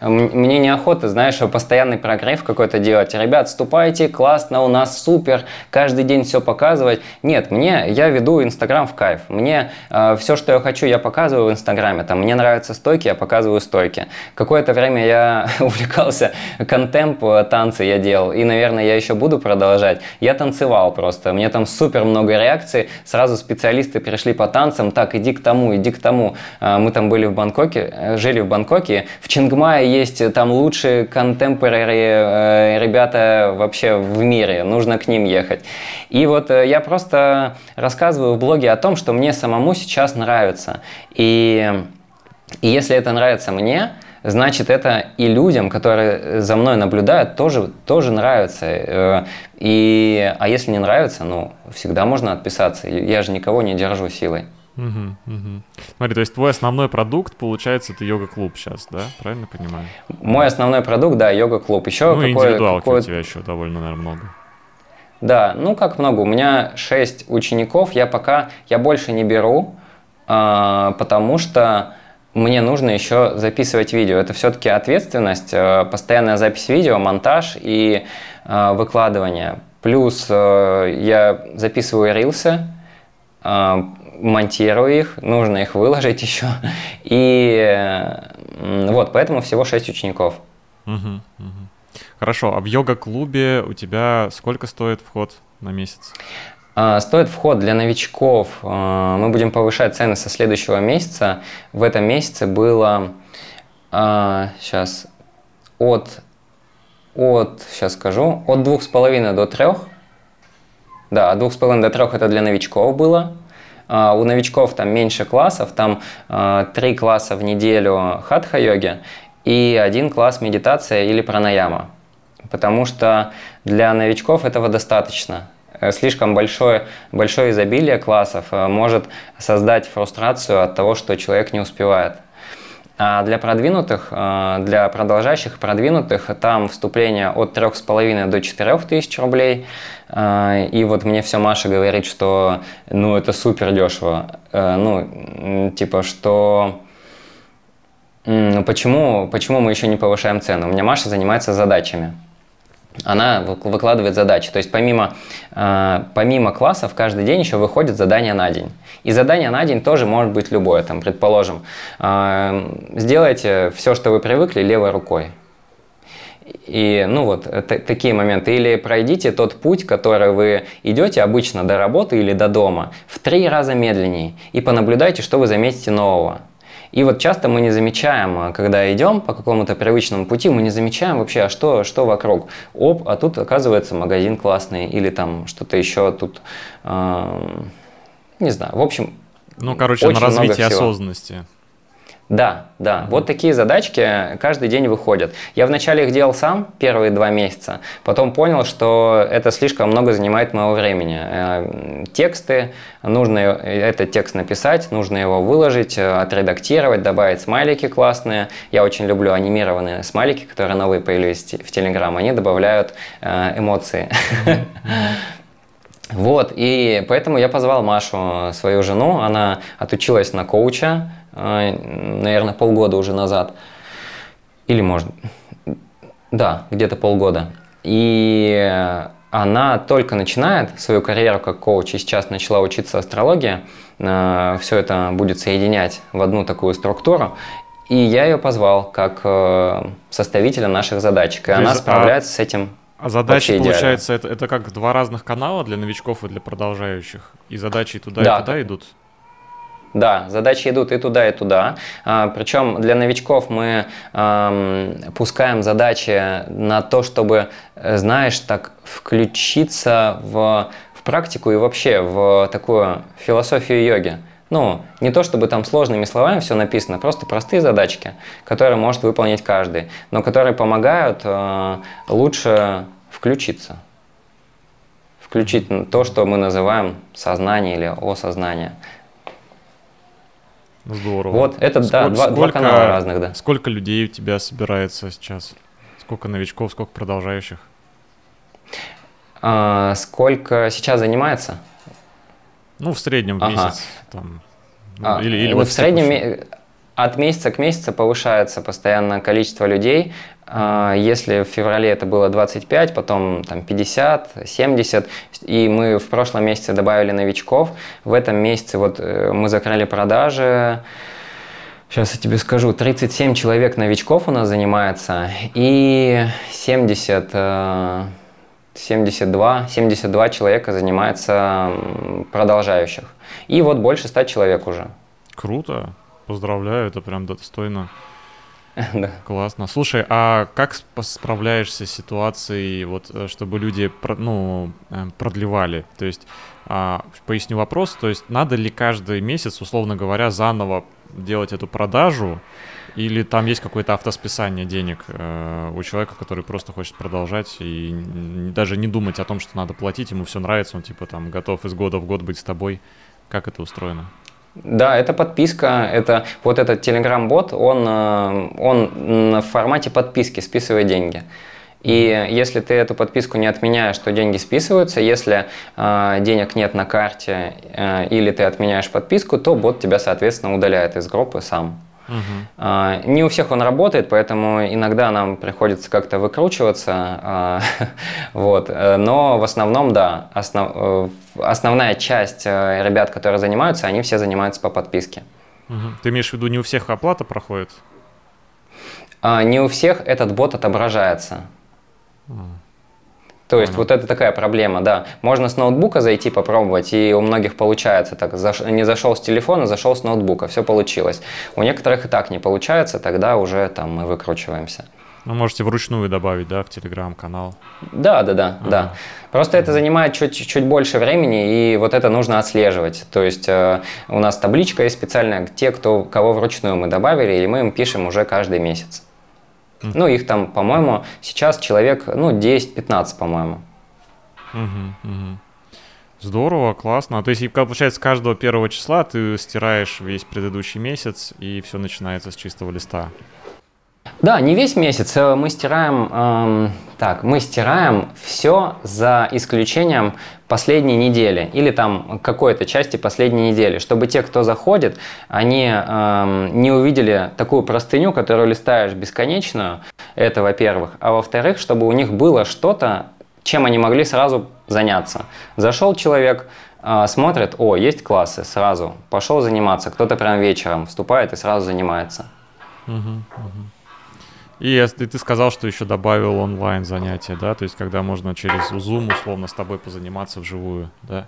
Мне неохота, знаешь, постоянный прогрев какой-то делать. Ребят, вступайте, классно, у нас супер, каждый день все показывать. Нет, мне, я веду Инстаграм в кайф. Мне э, все, что я хочу, я показываю в Инстаграме. Там, мне нравятся стойки, я показываю стойки. Какое-то время я [laughs] увлекался контемп, э, танцы я делал. И, наверное, я еще буду продолжать. Я танцевал просто. Мне там супер много реакций. Сразу специалисты пришли по танцам. Так, иди к тому, иди к тому. Э, мы там были в Бангкоке, э, жили в Бангкоке. В Чингмае есть там лучшие контемпорари э, ребята вообще в мире, нужно к ним ехать. И вот э, я просто рассказываю в блоге о том, что мне самому сейчас нравится. И, и если это нравится мне, значит это и людям, которые за мной наблюдают, тоже, тоже нравится. Э, и, а если не нравится, ну, всегда можно отписаться. Я же никого не держу силой. Угу, угу. Смотри, то есть твой основной продукт, получается, это йога-клуб сейчас, да? Правильно понимаю? Мой основной продукт, да, йога-клуб. Еще ну, какой, индивидуалки какой... у тебя еще довольно, наверное, много. Да, ну как много? У меня 6 учеников, я пока, я больше не беру, э, потому что мне нужно еще записывать видео. Это все-таки ответственность, э, постоянная запись видео, монтаж и э, выкладывание. Плюс э, я записываю рилсы, монтирую их, нужно их выложить [laughs] еще. И вот, поэтому всего 6 учеников. Угу, угу. Хорошо, а в йога-клубе у тебя сколько стоит вход на месяц? А, стоит вход для новичков. А, мы будем повышать цены со следующего месяца. В этом месяце было сейчас а, от, от сейчас скажу, от двух с половиной до трех. Да, от двух с половиной до трех это для новичков было. А, у новичков там меньше классов, там а, три класса в неделю хатха-йоги и один класс медитация или пранаяма. Потому что для новичков этого достаточно. Э, слишком большое, большое изобилие классов э, может создать фрустрацию от того, что человек не успевает. А для продвинутых, э, для продолжающих продвинутых, там вступление от 3,5 до 4 тысяч рублей. Э, и вот мне все Маша говорит, что ну это супер дешево. Э, ну, типа, что почему, почему мы еще не повышаем цену? У меня Маша занимается задачами она выкладывает задачи. То есть помимо, э, помимо классов каждый день еще выходит задание на день. И задание на день тоже может быть любое. Там, предположим, э, сделайте все, что вы привыкли, левой рукой. И, ну вот, такие моменты. Или пройдите тот путь, который вы идете обычно до работы или до дома, в три раза медленнее. И понаблюдайте, что вы заметите нового. И вот часто мы не замечаем, а, когда идем по какому-то привычному пути, мы не замечаем вообще, а что, что вокруг. Оп, а тут оказывается магазин классный или там что-то еще тут, э, не знаю, в общем. Ну, короче, на развитие осознанности. Да, да. Вот такие задачки каждый день выходят. Я вначале их делал сам первые два месяца, потом понял, что это слишком много занимает моего времени. Э, тексты, нужно этот текст написать, нужно его выложить, э, отредактировать, добавить смайлики классные. Я очень люблю анимированные смайлики, которые новые появились в Telegram. Они добавляют э, эмоции. [laughs] Вот, и поэтому я позвал Машу, свою жену, она отучилась на коуча, наверное, полгода уже назад. Или может, да, где-то полгода. И она только начинает свою карьеру как коуч и сейчас начала учиться астрологии. А, Все это будет соединять в одну такую структуру. И я ее позвал как э, составителя наших задачек. И она справляется а, с этим. А задачи, получается, это, это как два разных канала для новичков и для продолжающих? И задачи туда да. и туда идут? Да, задачи идут и туда, и туда. А, причем для новичков мы а, пускаем задачи на то, чтобы, э, знаешь, так включиться в, в практику и вообще в такую философию йоги. Ну, не то чтобы там сложными словами все написано, просто простые задачки, которые может выполнить каждый, но которые помогают э, лучше включиться. Включить то, что мы называем сознание или осознание. Здорово. Вот, это, Сколько- да, два, два сколько- канала разных, да. Сколько людей у тебя собирается сейчас? Сколько новичков, сколько продолжающих? А, сколько сейчас занимается? Ну, в среднем в Ага. месяц. Там, ну, А, или, или ну, вот в среднем от месяца к месяцу повышается постоянно количество людей. А, Если в феврале это было 25, потом там 50, 70, и мы в прошлом месяце добавили новичков, в этом месяце вот э, мы закрыли продажи, Сейчас я тебе скажу, 37 человек новичков у нас занимается и 70, э, 72, 72 человека занимается продолжающих. И вот больше 100 человек уже. Круто. Поздравляю, это прям достойно. [laughs] Да. Классно. Слушай, а как сп- справляешься с ситуацией, вот, э, чтобы люди, ну, э, продлевали? То есть, а, поясню вопрос, то есть, надо ли каждый месяц, условно говоря, заново делать эту продажу, или там есть какое-то автосписание денег э, у человека, который просто хочет продолжать и даже не думать о том, что надо платить, ему все нравится, он типа там готов из года в год быть с тобой. Как это устроено? Да, это подписка, это вот этот Telegram-бот, он, э, он на формате подписки списывает деньги. И если ты эту подписку не отменяешь, то деньги списываются. Если э, денег нет на карте э, или ты отменяешь подписку, то бот тебя, соответственно, удаляет из группы сам. А, Не у всех он работает, поэтому иногда нам приходится как-то выкручиваться. а, [laughs] Вот. э, Но в основном, да, основ- э, основная часть э, ребят, которые занимаются, они все занимаются по подписке. Ты имеешь в виду, не у всех оплата проходит? А Не у всех этот бот отображается. То есть Понял. вот это такая проблема, да. Можно с ноутбука зайти попробовать, и у многих получается так. Заш- Не зашел с телефона, зашел с ноутбука, все получилось. У некоторых и так не получается, тогда уже там мы выкручиваемся. Ну, можете вручную добавить, да, в телеграм-канал. Да, да, да, Ага. да. Просто это занимает чуть, чуть больше времени, и вот это нужно отслеживать. То есть э, у нас табличка есть специальная, те, кто, кого вручную мы добавили, и мы им пишем уже каждый месяц. Ну, их там, по-моему, сейчас человек, ну, 10-15, по-моему. Мгм, мгм. Здорово, классно. То есть, получается, с каждого первого числа ты стираешь весь предыдущий месяц, и все начинается с чистого листа. Да, не весь месяц. э, Мы стираем, эм, так, мы стираем все за исключением последней недели или там какой-то части последней недели, чтобы те, кто заходит, они эм, не увидели такую простыню, которую листаешь бесконечную. Это, во-первых. А во-вторых, чтобы у них было что-то, чем они могли сразу заняться. Зашел человек, э, смотрит, о, есть классы, сразу пошел заниматься. Кто-то прям вечером вступает и сразу занимается. Мгм, мгм. И если ты сказал, что еще добавил онлайн занятия, да, то есть когда можно через Zoom условно с тобой позаниматься вживую, да?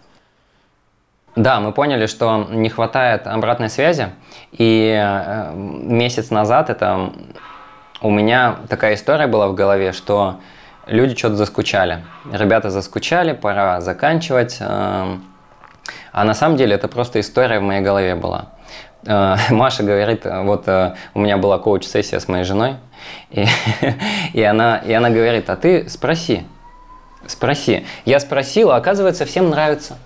Да, мы поняли, что не хватает обратной связи, и э, месяц назад это у меня такая история была в голове, что люди что-то заскучали. Ребята заскучали, пора заканчивать. э, А на самом деле это просто история в моей голове была. Э, [laughs] Маша говорит, э, вот э, у меня была коуч-сессия с моей женой, и, [laughs] и, она, и она говорит, а ты спроси, спроси. Я спросила, оказывается, всем нравится.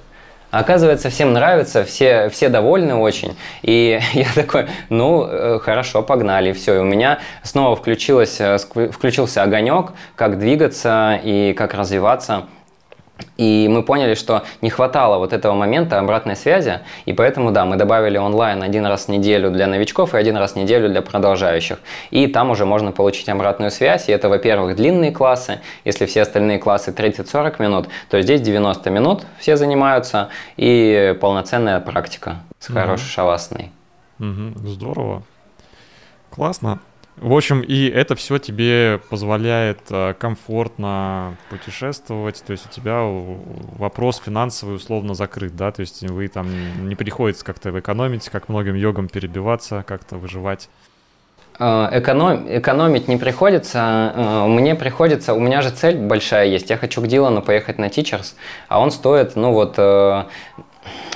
Оказывается, всем нравится, все, все довольны очень. И [laughs] я такой, ну, хорошо, погнали, все. И у меня снова включилось, включился огонек, как двигаться и как развиваться. И мы поняли, что не хватало вот этого момента обратной связи, и поэтому, да, мы добавили онлайн один раз в неделю для новичков и один раз в неделю для продолжающих. И там уже можно получить обратную связь, и это, во-первых, длинные классы, если все остальные классы 30-40 минут, то здесь 90 минут все занимаются, и полноценная практика с хорошей шавасной. Мгм, Здорово. Классно. В общем, и это все тебе позволяет э, комфортно путешествовать, то есть у тебя вопрос финансовый условно закрыт, да, то есть вы там не приходится как-то экономить, как многим йогам перебиваться, как-то выживать. Э, эконом- экономить не приходится. Э, Мне приходится, у меня же цель большая есть. Я хочу к Дилану поехать на Teachers, а он стоит, ну вот, э,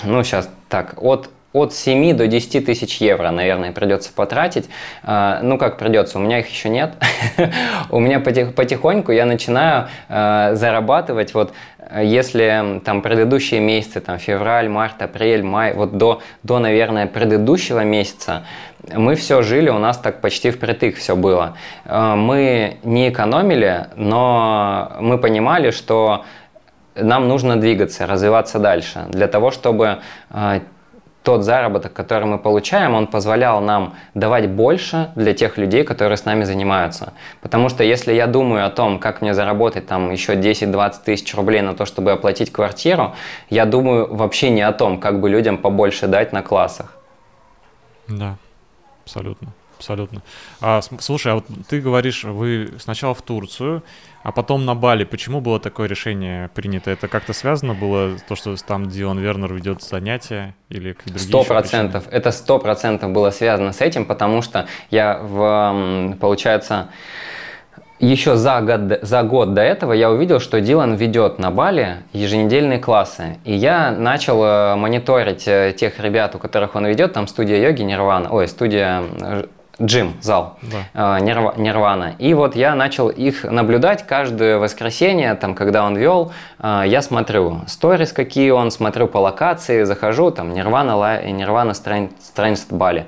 ну сейчас так, от от 7 до 10 тысяч евро, наверное, придется потратить. А, ну, как придется, у меня их еще нет. [laughs] У меня потихоньку я начинаю а, зарабатывать вот если там предыдущие месяцы, там февраль, март, апрель, май, вот до, до, наверное, предыдущего месяца, мы все жили, у нас так почти впритык все было. А, мы не экономили, но мы понимали, что нам нужно двигаться, развиваться дальше, для того, чтобы тот заработок, который мы получаем, он позволял нам давать больше для тех людей, которые с нами занимаются. Потому что если я думаю о том, как мне заработать там еще 10-20 тысяч рублей на то, чтобы оплатить квартиру, я думаю вообще не о том, как бы людям побольше дать на классах. Да, абсолютно. Абсолютно. А, слушай, а вот ты говоришь, вы сначала в Турцию, а потом на Бали. Почему было такое решение принято? Это как-то связано было, то, что там Дион Вернер ведет занятия или какие другие Сто процентов. Это сто процентов было связано с этим, потому что я, в, получается, еще за год, за год до этого я увидел, что Дилан ведет на Бали еженедельные классы. И я начал э, мониторить э, тех ребят, у которых он ведет, там студия йоги Нирвана, ой, студия джим, зал, да. Нирвана. И вот я начал их наблюдать каждое воскресенье, там, когда он вел, а, я смотрю сторис, какие он, смотрю по локации, захожу, там, Нирвана, Нирвана Strange Бали.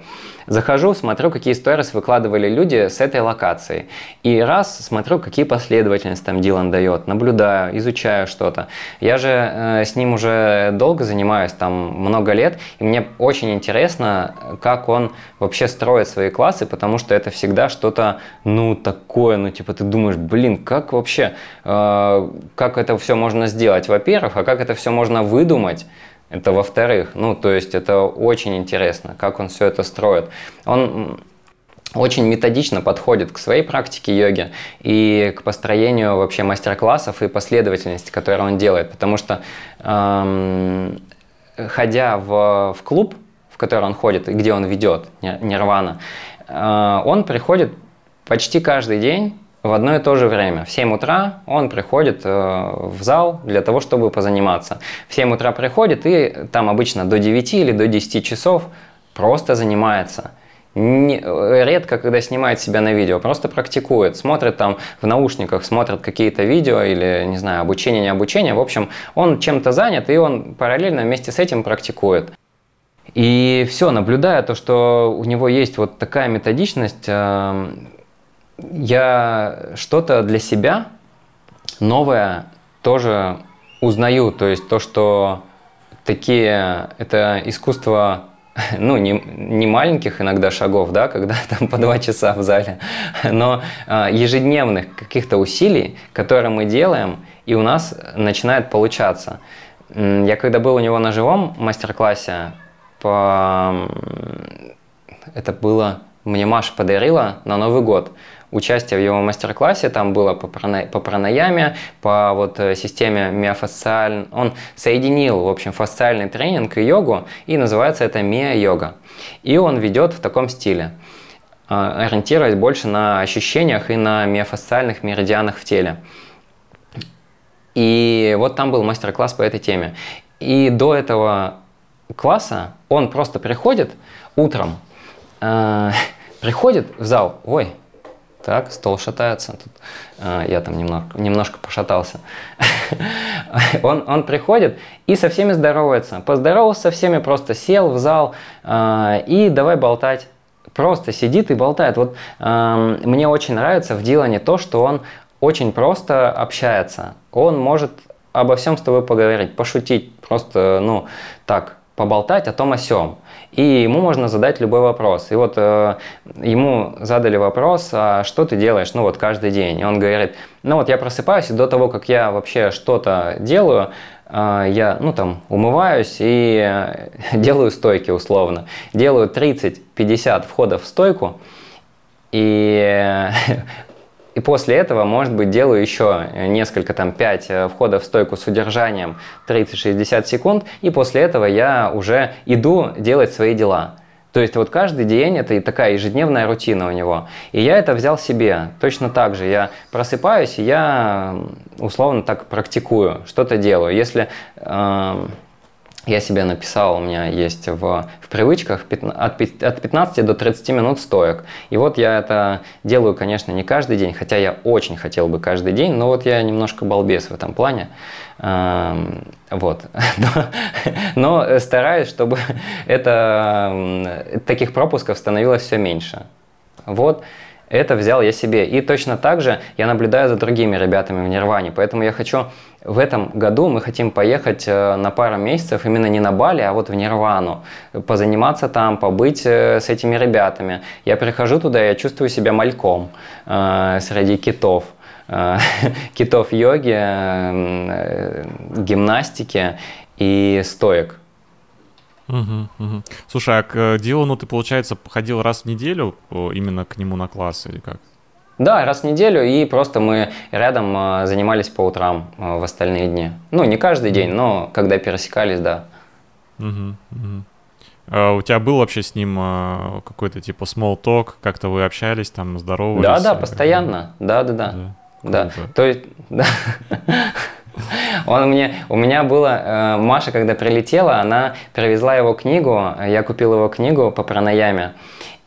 Захожу, смотрю, какие сторис выкладывали люди с этой локацией. И раз смотрю, какие последовательности там Дилан дает, наблюдаю, изучаю что-то. Я же э, с ним уже долго занимаюсь, там много лет, и мне очень интересно, как он вообще строит свои классы, потому что это всегда что-то, ну, такое, ну, типа, ты думаешь, блин, как вообще, э, как это все можно сделать, во-первых, а как это все можно выдумать, это во-вторых. Ну, то есть это очень интересно, как он все это строит. Он очень методично подходит к своей практике йоги и к построению вообще мастер-классов и последовательности, которые он делает. Потому что, эм, ходя в, в клуб, в который он ходит и где он ведет Нирвана, э, он приходит почти каждый день в одно и то же время. В 7 утра он приходит э, в зал для того, чтобы позаниматься. В 7 утра приходит и там обычно до 9 или до 10 часов просто занимается. Не, редко, когда снимает себя на видео, просто практикует, смотрит там в наушниках, смотрит какие-то видео или, не знаю, обучение, не обучение. В общем, он чем-то занят, и он параллельно вместе с этим практикует. И все, наблюдая то, что у него есть вот такая методичность, э, я что-то для себя новое тоже узнаю. То есть то, что такие, это искусство [laughs] ну, не, не маленьких иногда шагов, да, когда [laughs] там по два часа в зале, [laughs] но а, ежедневных каких-то усилий, которые мы делаем, и у нас начинает получаться. Я когда был у него на живом мастер-классе, по... это было, мне Маша подарила на Новый год участие в его мастер-классе, там было по, прана, по пранаяме, по вот э, системе миофасциальной. Он соединил, в общем, фасциальный тренинг и йогу, и называется это миа-йога. И он ведет в таком стиле, э, ориентируясь больше на ощущениях и на миофасциальных меридианах в теле. И вот там был мастер-класс по этой теме. И до этого класса он просто приходит утром, э, [laughs] приходит в зал, ой, так, стол шатается. Тут, э, я там немножко, немножко пошатался. [laughs] он, он приходит и со всеми здоровается. Поздоровался со всеми, просто сел в зал э, и давай болтать. Просто сидит и болтает. Вот э, мне очень нравится в Дилане то, что он очень просто общается. Он может обо всем с тобой поговорить, пошутить, просто, ну, так, поболтать о том о сем и ему можно задать любой вопрос. И вот э, ему задали вопрос, а что ты делаешь, ну вот каждый день. И он говорит, ну вот я просыпаюсь, и до того, как я вообще что-то делаю, э, я, ну там, умываюсь и э, [laughs] делаю стойки условно. Делаю 30-50 входов в стойку, и [laughs] И после этого, может быть, делаю еще несколько, там, 5 э, входов в стойку с удержанием 30-60 секунд, и после этого я уже иду делать свои дела. То есть вот каждый день это и такая ежедневная рутина у него. И я это взял себе. Точно так же. Я просыпаюсь, и я условно так практикую, что-то делаю. Если э, я себе написал, у меня есть в, в привычках от, от 15 до 30 минут стоек. И вот я это делаю, конечно, не каждый день, хотя я очень хотел бы каждый день, но вот я немножко балбес в этом плане. Эм, вот. [laughs] Но, но стараюсь, чтобы [laughs] это, таких пропусков становилось все меньше. Вот. Это взял я себе. И точно так же я наблюдаю за другими ребятами в Нирване. Поэтому я хочу в этом году мы хотим поехать э, на пару месяцев именно не на Бали, а вот в Нирвану, позаниматься там, побыть э, с этими ребятами. Я прихожу туда, я чувствую себя мальком э, среди китов э, [laughs] китов йоги, гимнастики и стоек. Угу, угу. Слушай, а к э, Дилану ты, получается, ходил раз в неделю именно к нему на класс или как? Да, раз в неделю, и просто мы рядом э, занимались по утрам э, в остальные дни. Ну, не каждый день, но когда пересекались, да. Угу, угу. А у тебя был вообще с ним какой-то типа small talk, как-то вы общались, там, здоровались? Да, да, постоянно, да, да, да. Да, да. то есть, [laughs] да. [laughs] Он мне, у меня было, э, Маша, когда прилетела, она привезла его книгу, я купил его книгу по пранаяме,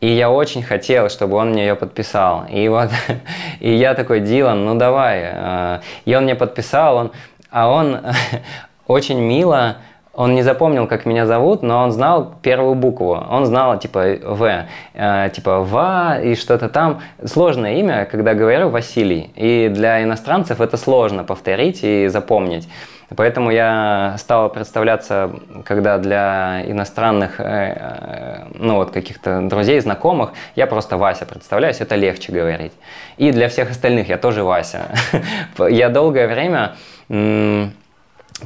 и я очень хотел, чтобы он мне ее подписал. И вот, [laughs] и я такой, Дилан, ну давай. Э, и он мне подписал, он, а он [laughs] очень мило он не запомнил, как меня зовут, но он знал первую букву. Он знал, типа, В, э, типа, Ва и что-то там. Сложное имя, когда говорю Василий. И для иностранцев это сложно повторить и запомнить. Поэтому я стал представляться, когда для иностранных, э, э, ну вот каких-то друзей, знакомых, я просто Вася представляюсь, это легче говорить. И для всех остальных я тоже Вася. [laughs] Я долгое время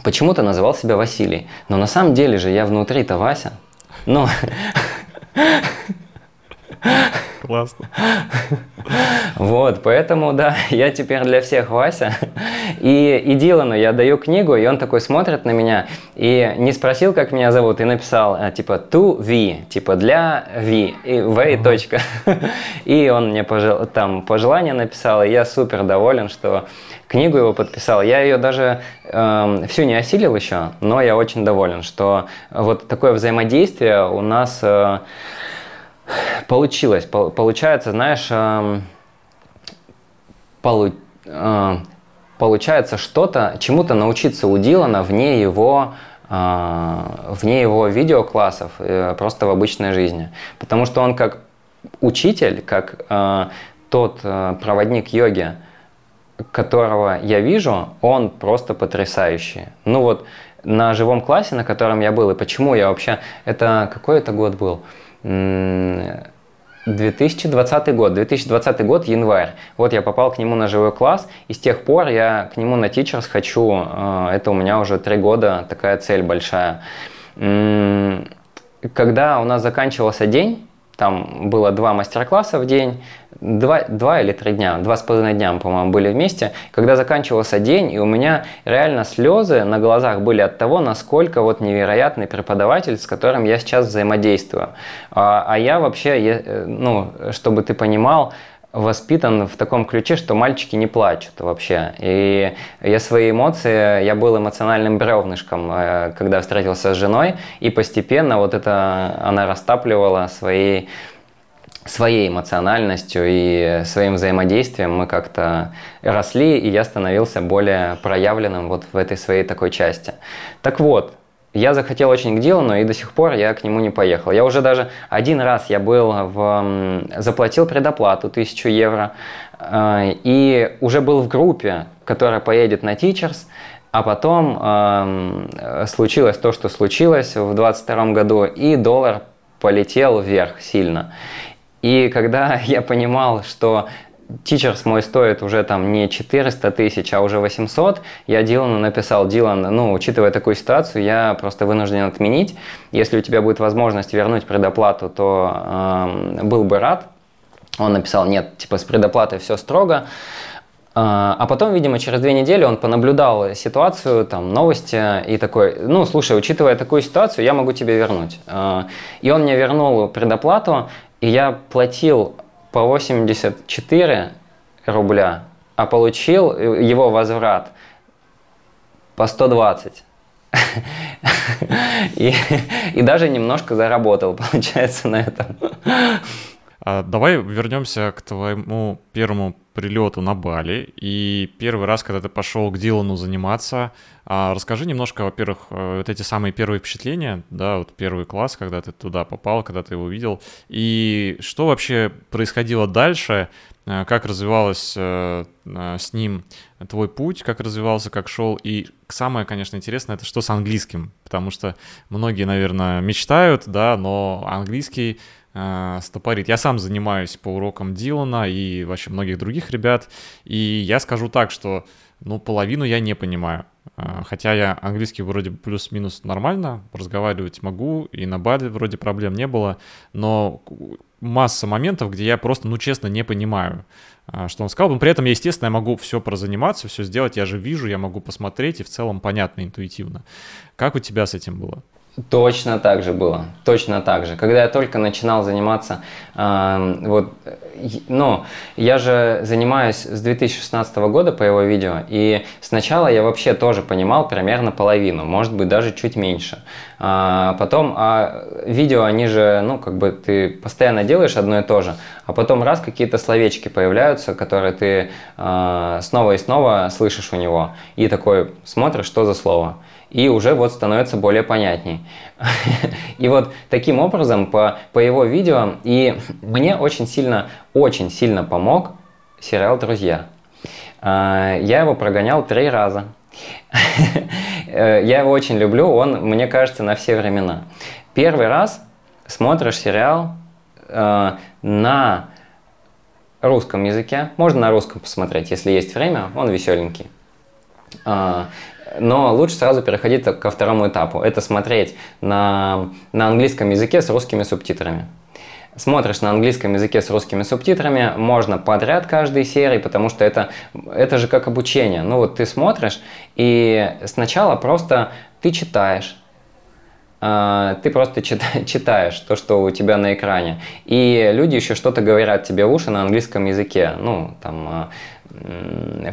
почему-то называл себя Василий. Но на самом деле же я внутри-то Вася. Ну, [laughs] [laughs] Классно. Вот, поэтому, да, я теперь для всех Вася. И, и Дилану я даю книгу, и он такой смотрит на меня, и не спросил, как меня зовут, и написал, а, типа, to V, типа, для V, и V, точка. [laughs] И он мне пожел, там пожелание написал, и я супер доволен, что книгу его подписал. Я ее даже э, всю не осилил еще, но я очень доволен, что вот такое взаимодействие у нас... Э, получилось. Получается, знаешь, эм, полу, э, получается что-то, чему-то научиться у Дилана вне его э, вне его видеоклассов, э, просто в обычной жизни. Потому что он как учитель, как тот проводник йоги, которого я вижу, он просто потрясающий. Ну вот на живом классе, на котором я был, и почему я вообще... Это какой это год был? 2020 год, 2020 год, январь. Вот я попал к нему на живой класс, и с тех пор я к нему на Teachers хочу, э, это у меня уже три года, такая цель большая. Когда у нас заканчивался день, там было два мастер-класса в день, два, два или три дня, два с половиной дня по-моему, были вместе. Когда заканчивался день, и у меня реально слезы на глазах были от того, насколько вот невероятный преподаватель, с которым я сейчас взаимодействую. А, а я вообще, я, э, ну, чтобы ты понимал, воспитан в таком ключе, что мальчики не плачут вообще. И я свои эмоции, я был эмоциональным бревнышком, э, когда встретился с женой, и постепенно вот это она растапливала свои своей эмоциональностью и своим взаимодействием мы как-то росли, и я становился более проявленным вот в этой своей такой части. Так вот, я захотел очень к Дилану, и до сих пор я к нему не поехал. Я уже даже один раз я был в... заплатил предоплату 1000 евро, э, и уже был в группе, которая поедет на Teachers, а потом э, случилось то, что случилось в 2022 году, и доллар полетел вверх сильно. И когда [laughs] я понимал, что Teachers мой стоит уже там не 400 тысяч, а уже 800. Я Дилану написал, Дилан, ну, учитывая такую ситуацию, я просто вынужден отменить. Если у тебя будет возможность вернуть предоплату, то э, был бы рад. Он написал, нет, типа с предоплатой все строго. А потом, видимо, через две недели он понаблюдал ситуацию, там, новости и такой, ну, слушай, учитывая такую ситуацию, я могу тебе вернуть. И он мне вернул предоплату, и я платил по 84 рубля, а получил его возврат по 120. [laughs] и, и даже немножко заработал, [laughs] получается, на этом. А давай вернемся к твоему первому прилету на Бали. И первый раз, когда ты пошел к Дилану заниматься. А расскажи немножко, во-первых, э, вот эти самые первые впечатления, да, вот первый класс, когда ты туда попал, когда ты его видел, и что вообще происходило дальше, э, как развивалось э, с ним твой путь, как развивался, как шел, и самое, конечно, интересное, это что с английским, потому что многие, наверное, мечтают, да, но английский э, стопорит. Я сам занимаюсь по урокам Дилана и вообще многих других ребят, и я скажу так, что ну, половину я не понимаю. Э, хотя я английский вроде плюс-минус нормально разговаривать могу, и на Бали вроде проблем не было, но масса моментов, где я просто, ну, честно, не понимаю, э, что он сказал. Но при этом я, естественно, я могу все прозаниматься, все сделать, я же вижу, я могу посмотреть, и в целом понятно, интуитивно. Как у тебя с этим было? Точно так же было, точно так же. Когда я только начинал заниматься, э, вот, ну, я же занимаюсь с 2016 года по его видео, и сначала я вообще тоже понимал примерно половину, может быть даже чуть меньше. А потом, а видео, они же, ну, как бы ты постоянно делаешь одно и то же, а потом раз какие-то словечки появляются, которые ты э, снова и снова слышишь у него, и такой смотришь, что за слово и уже вот становится более понятней. [laughs] И вот таким образом по, по его видео, и мне очень сильно, очень сильно помог сериал «Друзья». А, я его прогонял три раза. [laughs] Я его очень люблю, он, мне кажется, на все времена. Первый раз смотришь сериал э, на русском языке, можно на русском посмотреть, если есть время, он веселенький. Но лучше сразу переходить ко второму этапу. Это смотреть на, на английском языке с русскими субтитрами. Смотришь на английском языке с русскими субтитрами, можно подряд каждой серии, потому что это, это же как обучение. Ну вот ты смотришь, и сначала просто ты читаешь, а, ты просто [laughs] читаешь то, что у тебя на экране. И люди еще что-то говорят тебе в уши на английском языке. Ну, там, а,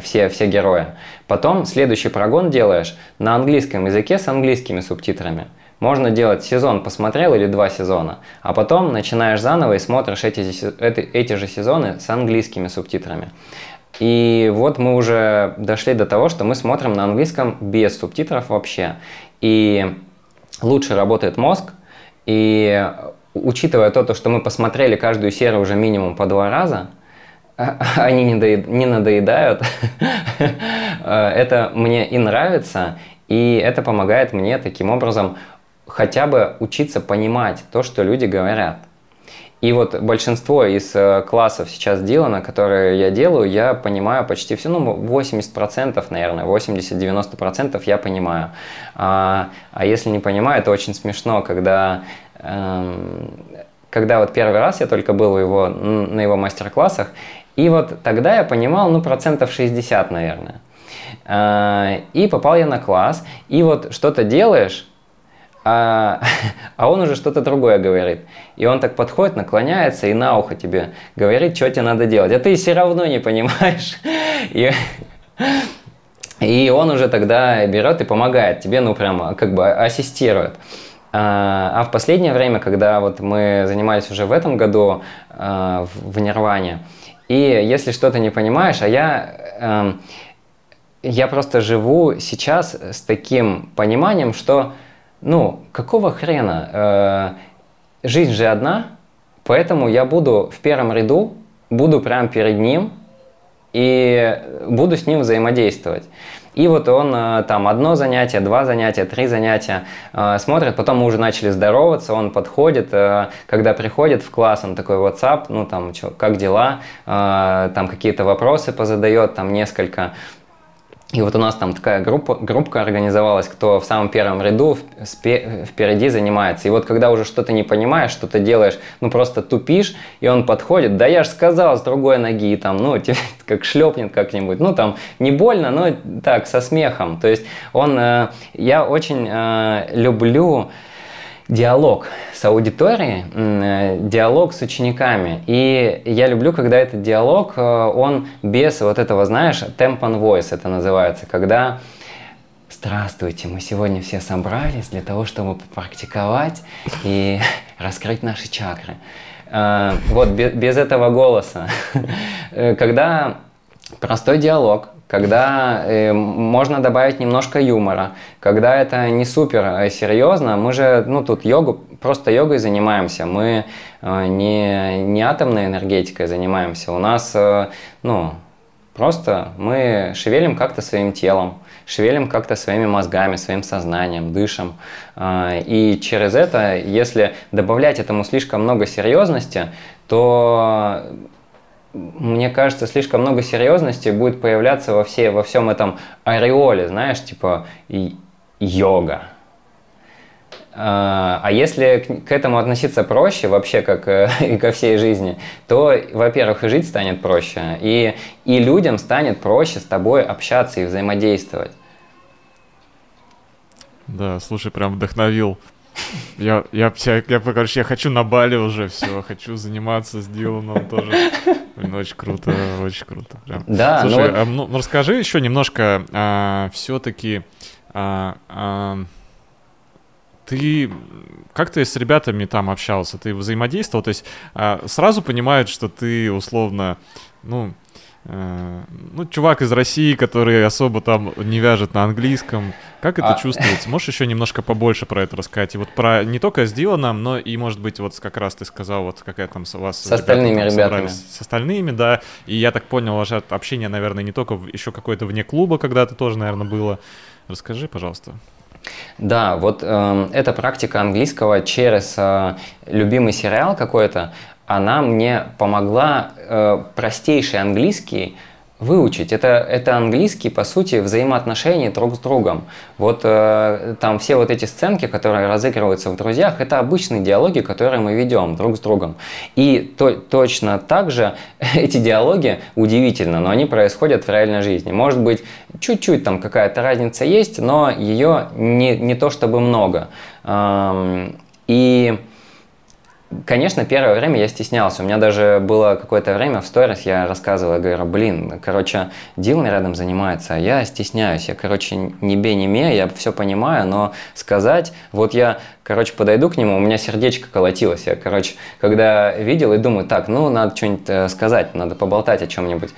все, все герои. Потом следующий прогон делаешь на английском языке с английскими субтитрами. Можно делать сезон посмотрел или два сезона, а потом начинаешь заново и смотришь эти, эти, эти же сезоны с английскими субтитрами. И вот мы уже дошли до того, что мы смотрим на английском без субтитров вообще. И лучше работает мозг, и учитывая то, что мы посмотрели каждую серию уже минимум по два раза – [laughs] они не, доед... не надоедают. это мне и нравится, и это помогает мне таким образом хотя бы учиться понимать то, что люди говорят. И вот большинство из э, классов сейчас Дилана, которые я делаю, я понимаю почти все, ну 80%, наверное, 80-90% я понимаю. А, а если не понимаю, это очень смешно, когда эм, когда вот первый раз я только был его, на его мастер-классах, и вот тогда я понимал, ну, процентов 60, наверное. А, и попал я на класс, и вот что-то делаешь, а, [laughs] а он уже что-то другое говорит. И он так подходит, наклоняется и на ухо тебе говорит, что тебе надо делать. А ты все равно не понимаешь. [laughs] И, и он уже тогда берет и помогает тебе, ну прям как бы ассистирует. А, а в последнее время, когда вот мы занимались уже в этом году в Нирване, и если что-то не понимаешь, а я, э, я просто живу сейчас с таким пониманием, что, ну, какого хрена? Э, жизнь же одна, поэтому я буду в первом ряду, буду прямо перед ним и буду с ним взаимодействовать. И вот он э, там одно занятие, два занятия, три занятия э, смотрит, потом мы уже начали здороваться, он подходит, э, когда приходит в класс, он такой WhatsApp, ну там, чё, как дела, там какие-то вопросы позадает, там несколько, и вот у нас там такая группа, группка организовалась, кто в самом первом ряду впереди занимается. И вот когда уже что-то не понимаешь, что-то делаешь, ну просто тупишь, и он подходит, да я же сказал с другой ноги, и там, ну, [laughs] тебе как шлепнет как-нибудь. Ну, там, не больно, но так, со смехом. То есть он, э, я очень э, люблю диалог с аудиторией, э, диалог с учениками. И я люблю, когда этот диалог, э, он без вот этого, знаешь, temp on voice это называется, когда здравствуйте, мы сегодня все собрались для того, чтобы попрактиковать и [laughs] раскрыть наши чакры. Э, вот без этого голоса. [laughs] Когда простой диалог, когда э, можно добавить немножко юмора, когда это не супер а серьезно, мы же, ну тут йогу, просто йогой занимаемся, мы э, не, не атомной энергетикой занимаемся, у нас, э, ну, просто мы шевелим как-то своим телом, шевелим как-то своими мозгами, своим сознанием, дышим. Э, и через это, если добавлять этому слишком много серьезности, то мне кажется, слишком много серьезности будет появляться во, все, во всем этом ореоле, знаешь, типа и, йога. А, а если к этому относиться проще, вообще как э, [laughs] и ко всей жизни, то, во-первых, и жить станет проще, и, и людям станет проще с тобой общаться и взаимодействовать. Да, слушай, прям вдохновил. Я, я, я, я, короче, я хочу на Бали уже все, хочу заниматься с Диланом тоже. Блин, очень круто, очень круто. Прям. Да, ну Слушай, ну, а, ну, ну расскажи еще немножко, а, все-таки а, а, ты как ты с ребятами там общался? Ты взаимодействовал? То есть а, сразу понимают, что ты условно, ну, Э, ну, чувак из России, который особо там не вяжет на английском. Как это а... чувствуется? Можешь еще немножко побольше про это рассказать? И вот про не только с Диланом, но и, может быть, вот как раз ты сказал, вот какая там вас... С остальными ребятами. С остальными, да. И я так понял, ваше общение, наверное, не только еще какое-то вне клуба когда-то тоже, наверное, было. Расскажи, пожалуйста. Да, вот э, эта практика английского через э, любимый сериал какой-то, она мне помогла э, простейший английский выучить. Это, это английский, по сути, взаимоотношения друг с другом. Вот э, там все вот эти сценки, которые разыгрываются в «Друзьях», это обычные диалоги, которые мы ведем друг с другом. И то, точно так же [laughs] эти диалоги удивительно, но они происходят в реальной жизни. Может быть, чуть-чуть там какая-то разница есть, но ее не, не то чтобы много. Эм, и Конечно, первое время я стеснялся. У меня даже было какое-то время в сторис, я рассказывал, я говорю, блин, короче, Дилан рядом занимается, а я стесняюсь. Я, короче, не бе, не ме, я все понимаю, но сказать, вот я, короче, подойду к нему, у меня сердечко колотилось. Я, короче, когда видел и думаю, так, ну, надо что-нибудь э, сказать, надо поболтать о чем-нибудь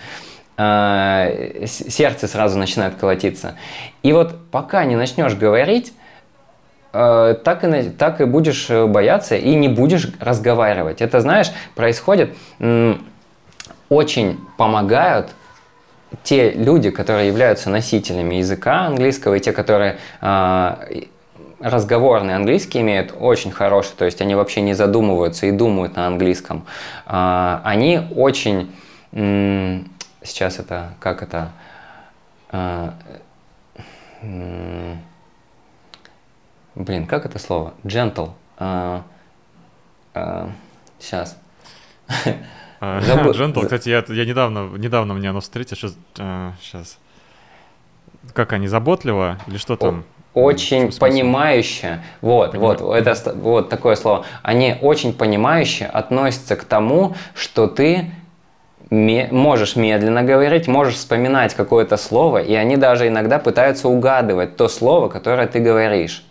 а, сердце сразу начинает колотиться. И вот пока не начнешь говорить, так и, так и будешь э, бояться и не будешь разговаривать. Это, знаешь, происходит, очень помогают те люди, которые являются носителями языка английского, и те, которые а, разговорный английский имеют очень хороший, то есть они вообще не задумываются и думают на английском. А, они очень, сейчас это, как это, а, Блин, как это слово? Gentle. А, а, сейчас. А, [laughs] gentle, кстати, я, я недавно, недавно мне оно встретил, сейчас, а, сейчас. Как они, заботливо или что там? Очень понимающе, вот, Поним... вот, это вот такое слово. Они очень понимающе относятся к тому, что ты можешь медленно говорить, можешь вспоминать какое-то слово, и они даже иногда пытаются угадывать то слово, которое ты говоришь.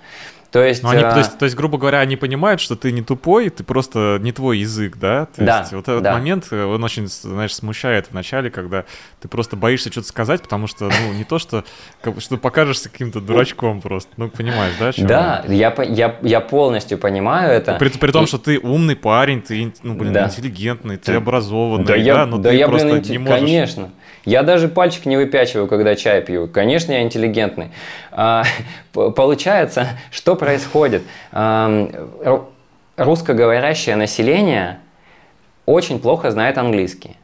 То есть, ну, они, а... то есть, то есть, грубо говоря, они понимают, что ты не тупой, ты просто не твой язык, да? То да. Есть, вот этот да. момент, э, он очень, знаешь, смущает в начале, когда ты просто боишься что-то сказать, потому что, ну, не то, что, что покажешься каким-то дурачком просто, ну, понимаешь, да? Да, я, я, я полностью понимаю это. При, при том, и... что ты умный парень, ты, ну, блин, да. интеллигентный, ты, ты образованный, да, я, да но да ты я, просто блин, не можешь... Конечно. Я даже пальчик не выпячиваю, когда чай пью. Конечно, я интеллигентный. А, [laughs] получается, что происходит? А, русскоговорящее население очень плохо знает английский.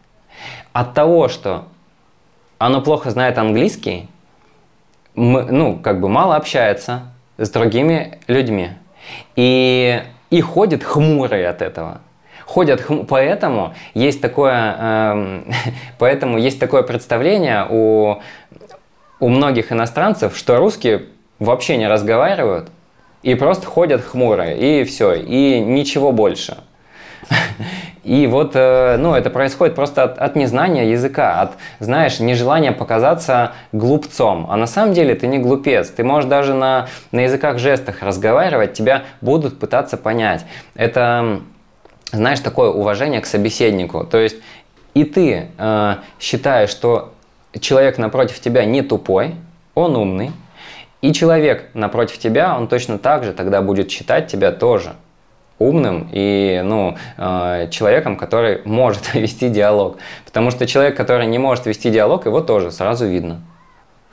От того, что оно плохо знает английский, мы, ну, как бы мало общается с другими людьми. И, и ходит хмурый от этого ходят, хм, поэтому есть такое, э, [laughs] поэтому есть такое представление у, у многих иностранцев, что русские вообще не разговаривают и просто ходят хмурые, и все, и ничего больше. [laughs] И вот, э, ну, это происходит просто от, от незнания языка, от, знаешь, нежелания показаться глупцом. А на самом деле ты не глупец. Ты можешь даже на, на языках жестах разговаривать, тебя будут пытаться понять. Это, знаешь, такое уважение к собеседнику. То есть и ты э, считаешь, что человек напротив тебя не тупой, он умный, и человек напротив тебя, он точно так же тогда будет считать тебя тоже умным и ну, э, человеком, который может [laughs] вести диалог. Потому что человек, который не может вести диалог, его тоже сразу видно.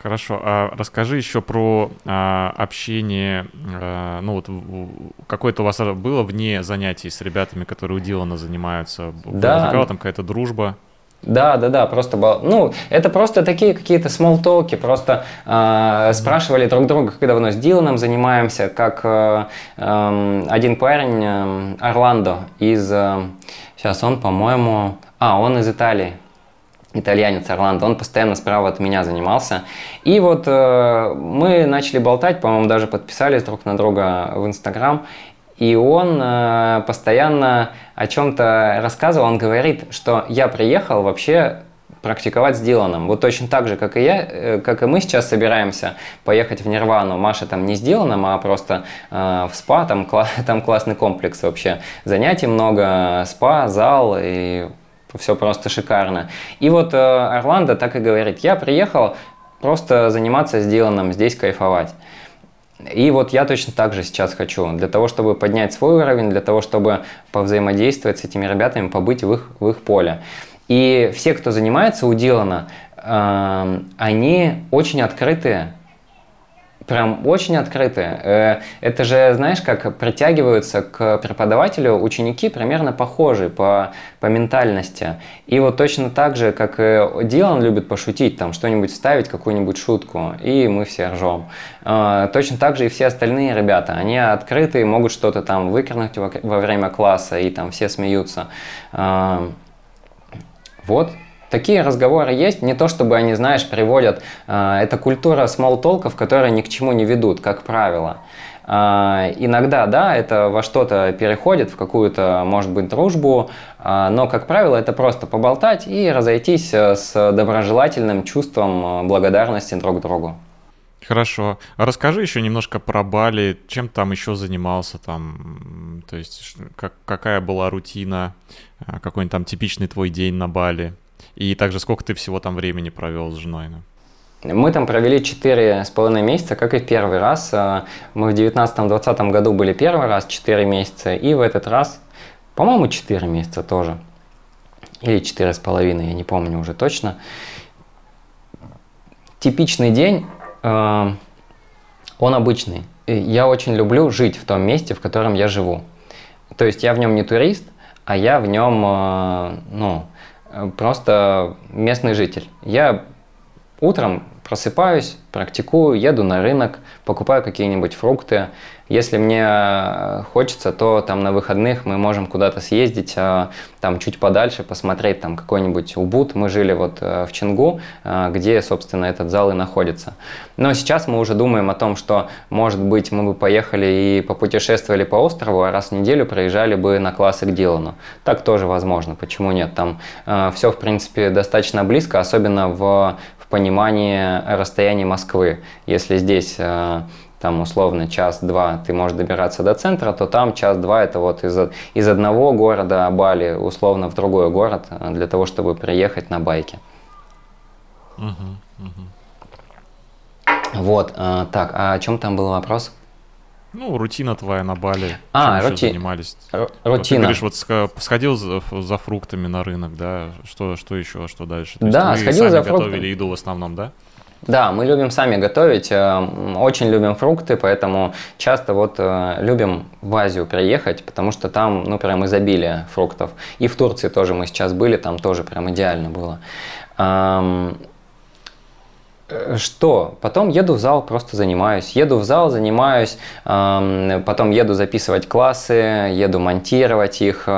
Хорошо, а расскажи еще про а, общение, а, ну вот какое-то у вас было вне занятий с ребятами, которые у Дилана занимаются? Да. Возникала там какая-то дружба? Да, да, да, просто ну это просто такие какие-то small просто э, спрашивали друг друга, как давно с Диланом занимаемся, как э, э, один парень э, Орландо из, э, сейчас он, по-моему, а он из Италии, итальянец Орландо, он постоянно справа от меня занимался. И вот э, мы начали болтать, по-моему, даже подписались друг на друга в Инстаграм. И он э, постоянно о чем-то рассказывал. Он говорит, что я приехал вообще практиковать с Диланом. Вот точно так же, как и я, э, как и мы сейчас собираемся поехать в Нирвану. Маша там не с Диланом, а просто э, в спа, там, кла- [laughs] там классный комплекс вообще. Занятий много, спа, зал и все просто шикарно. И вот э, Орландо так и говорит, я приехал просто заниматься с Диланом, здесь кайфовать. И вот я точно так же сейчас хочу, для того, чтобы поднять свой уровень, для того, чтобы повзаимодействовать с этими ребятами, побыть в их, в их поле. И все, кто занимается у Дилана, э, они очень открытые прям очень открытые. Э, это же, знаешь, как притягиваются к преподавателю ученики примерно похожие по, по ментальности. И вот точно так же, как и Дилан любит пошутить, там что-нибудь вставить, какую-нибудь шутку, и мы все ржем. Э, точно так же и все остальные ребята. Они открытые, могут что-то там выкрикнуть во время класса, и там все смеются. Э, вот, Такие разговоры есть, не то чтобы они, знаешь, приводят, э, это культура смолтолков, которые ни к чему не ведут, как правило. Э, иногда, да, это во что-то переходит, в какую-то, может быть, дружбу, э, но, как правило, это просто поболтать и разойтись э, с доброжелательным чувством э, благодарности друг другу. Хорошо. А расскажи еще немножко про Бали, чем там еще занимался там, то есть как, какая была рутина, какой-нибудь там типичный твой день на Бали. И также сколько ты всего там времени провел с женой? Ну? Мы там провели четыре с половиной месяца, как и в первый раз. Э, мы в 19-20 году были первый раз 4 месяца, и в этот раз, по-моему, 4 месяца тоже. Или четыре с половиной, я не помню уже точно. Типичный день, э, он обычный. Я очень люблю жить в том месте, в котором я живу. То есть я в нем не турист, а я в нем, э, ну, просто местный житель. Я утром просыпаюсь, практикую, еду на рынок, покупаю какие-нибудь фрукты, если мне э, хочется, то там на выходных мы можем куда-то съездить, э, там чуть подальше, посмотреть там какой-нибудь Убуд. Мы жили вот э, в Чингу, где, собственно, этот зал и находится. Но сейчас мы уже думаем о том, что, может быть, мы бы поехали и попутешествовали по острову, а раз в неделю проезжали бы на классы к Дилану. Так тоже возможно, почему нет? Там все, в принципе, достаточно близко, особенно в, в понимании расстояния Москвы. Если здесь там условно час-два ты можешь добираться до центра, то там час-два это вот из, из одного города Бали условно в другой город э, для того, чтобы приехать на байке. Угу, угу. Вот, э, так, а о чем там был вопрос? Ну, рутина твоя на Бали. А, рути... занимались? Р- рутина. Ты говоришь, вот сходил за, за фруктами на рынок, да? Что, что еще, что дальше? То да, есть сходил за фруктами. готовили еду в основном, да? Да, мы любим сами готовить, э, очень любим фрукты, поэтому часто вот э, любим в Азию приехать, потому что там, ну, прям изобилие фруктов. И в Турции тоже мы сейчас были, там тоже прям идеально было. Э, что? Потом еду в зал, просто занимаюсь. Еду в зал, занимаюсь, потом еду записывать классы, еду монтировать их,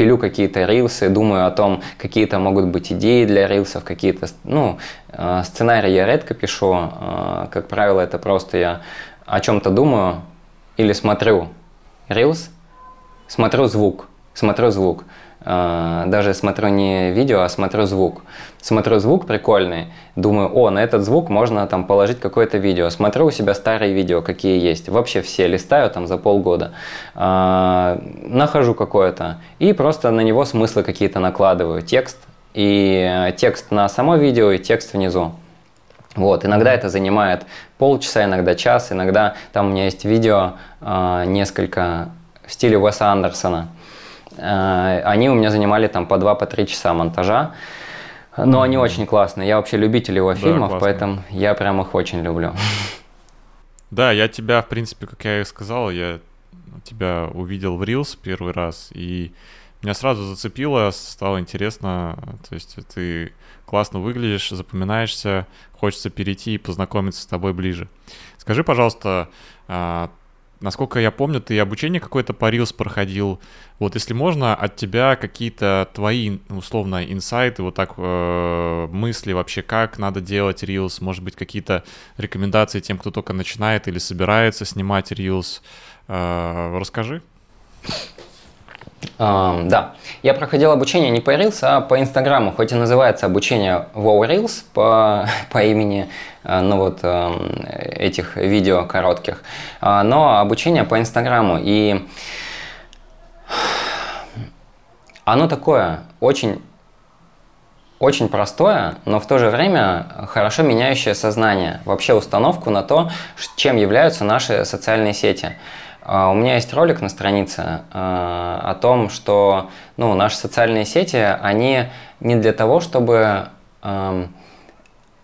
пилю какие-то рилсы, думаю о том, какие-то могут быть идеи для рилсов, какие-то, ну, э, сценарии я редко пишу, э, как правило, это просто я о чем-то думаю или смотрю рилс, смотрю звук, смотрю звук. А, даже смотрю не видео, а смотрю звук. Смотрю звук прикольный, думаю, о, на этот звук можно там положить какое-то видео. Смотрю у себя старые видео, какие есть. Вообще все листаю там за полгода. Э, нахожу какое-то и просто на него смыслы какие-то накладываю. Текст и текст на само видео и текст внизу. Вот, иногда это занимает полчаса, иногда час, иногда там у меня есть видео э, несколько в стиле Уэса Андерсона – Э, они у меня занимали там по 2-3 по часа монтажа. Но они очень классные. Я вообще любитель его фильмов, классно. поэтому я прям их очень люблю. [laughs] Да, я тебя, в принципе, как я и сказал, я тебя увидел в Reels первый раз, и меня сразу зацепило, стало интересно. То есть ты классно выглядишь, запоминаешься, хочется перейти и познакомиться с тобой ближе. Скажи, пожалуйста, а, Насколько я помню, ты обучение какое-то по Reels проходил. Вот если можно, от тебя какие-то твои, условно, инсайты, вот так э, мысли вообще, как надо делать Reels, может быть, какие-то рекомендации тем, кто только начинает или собирается снимать Reels. Э, расскажи. Uh, да, я проходил обучение не по Reels, а по Инстаграму, хоть и называется обучение Wow Reels по, [laughs] по имени uh, ну вот, uh, этих видео коротких, а, но обучение по Инстаграму. И [sighs] оно такое очень очень простое, но в то же время хорошо меняющее сознание, вообще установку на то, чем являются наши социальные сети. А, у меня есть ролик на странице а, о том, что ну, наши социальные сети, они не для того, чтобы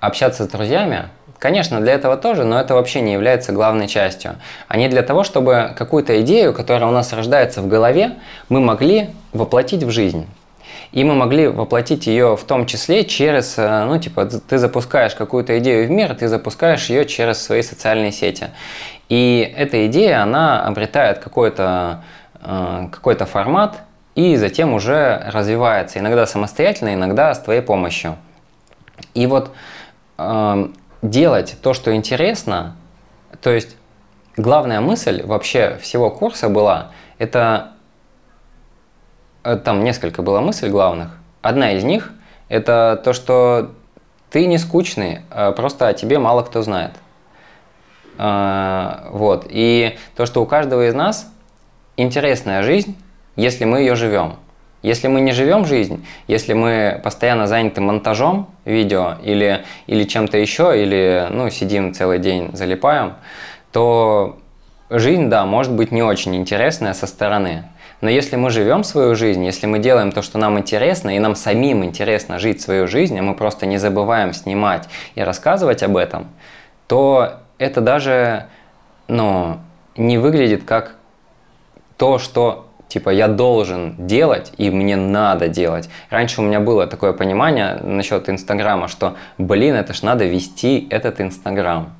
общаться с друзьями, Конечно, для этого тоже, но это вообще не является главной частью. Они для того, чтобы какую-то идею, которая у нас рождается в голове, мы могли воплотить в жизнь. И мы могли воплотить ее в том числе через, э, ну, типа, ты запускаешь какую-то идею в мир, ты запускаешь ее через свои социальные сети. И эта идея, она обретает какой-то э, какой формат и затем уже развивается, иногда самостоятельно, иногда с твоей помощью. И вот э, делать то, что интересно, то есть главная мысль вообще всего курса была, это там несколько было мыслей главных. Одна из них – это то, что ты не скучный, а просто о тебе мало кто знает. А, вот. И то, что у каждого из нас интересная жизнь, если мы ее живем. Если мы не живем жизнь, если мы постоянно заняты монтажом видео или, или чем-то еще, или ну, сидим целый день, залипаем, то жизнь, да, может быть не очень интересная со стороны. Но если мы живем свою жизнь, если мы делаем то, что нам интересно, и нам самим интересно жить свою жизнь, а мы просто не забываем снимать и рассказывать об этом, то это даже ну, не выглядит как то, что типа я должен делать и мне надо делать. Раньше у меня было такое понимание насчет Инстаграма, что, блин, это ж надо вести этот Инстаграм.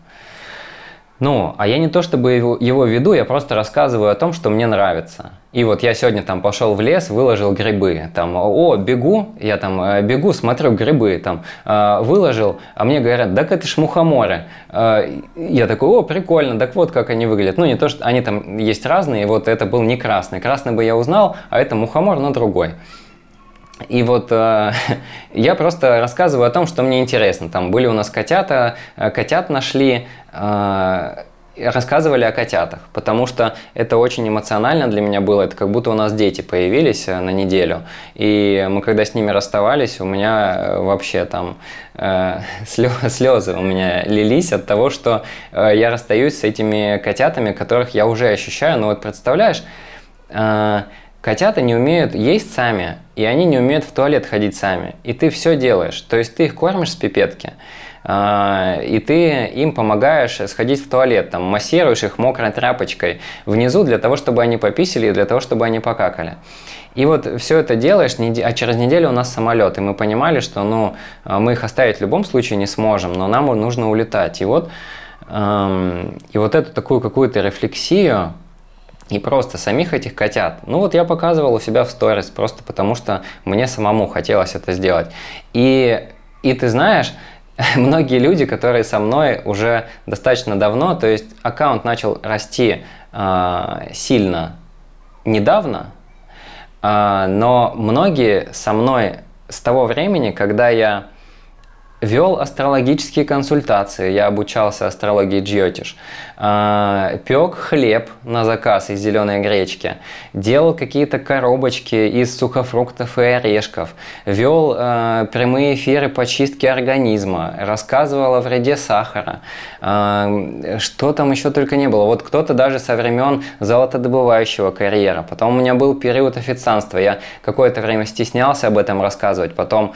Ну, а я не то чтобы его, его веду, я просто рассказываю о том, что мне нравится. И вот я сегодня там пошел в лес, выложил грибы. Там, о, бегу, я там э, бегу, смотрю грибы, там, э, выложил, а мне говорят, так это ж мухоморы. Э, я такой, о, прикольно, так вот как они выглядят. Ну, не то, что они там есть разные, вот это был не красный. Красный бы я узнал, а это мухомор, но другой. И вот э, [laughs] я просто рассказываю о том, что мне интересно. Там были у нас котята, э, котят нашли, э, рассказывали о котятах, потому что это очень эмоционально для меня было. Это как будто у нас дети появились э, на неделю. И мы когда с ними расставались, у меня э, вообще там э, [laughs] слезы у меня лились от того, что э, я расстаюсь с этими котятами, которых я уже ощущаю. Ну вот представляешь, э, Котята не умеют есть сами, и они не умеют в туалет ходить сами. И ты все делаешь. То есть ты их кормишь с пипетки, а, и ты им помогаешь сходить в туалет, там, массируешь их мокрой тряпочкой внизу для того, чтобы они пописали и для того, чтобы они покакали. И вот все это делаешь, а через неделю у нас самолет, и мы понимали, что ну, мы их оставить в любом случае не сможем, но нам нужно улетать. И вот, эм, и вот эту такую какую-то рефлексию, и просто самих этих котят. Ну вот я показывал у себя в сторис, просто потому что мне самому хотелось это сделать. И, и ты знаешь, [laughs] многие люди, которые со мной уже достаточно давно, то есть аккаунт начал расти э, сильно недавно, А, но многие со мной с того времени, когда я вел астрологические консультации, я обучался астрологии Джиотиш, пек хлеб на заказ из зеленой гречки, делал какие-то коробочки из сухофруктов и орешков, вел а, прямые эфиры по чистке организма, рассказывал о вреде сахара, а, что там еще только не было. Вот кто-то даже со времен золотодобывающего карьера. Потом у меня был период официанства. Я какое-то время стеснялся об этом рассказывать. Потом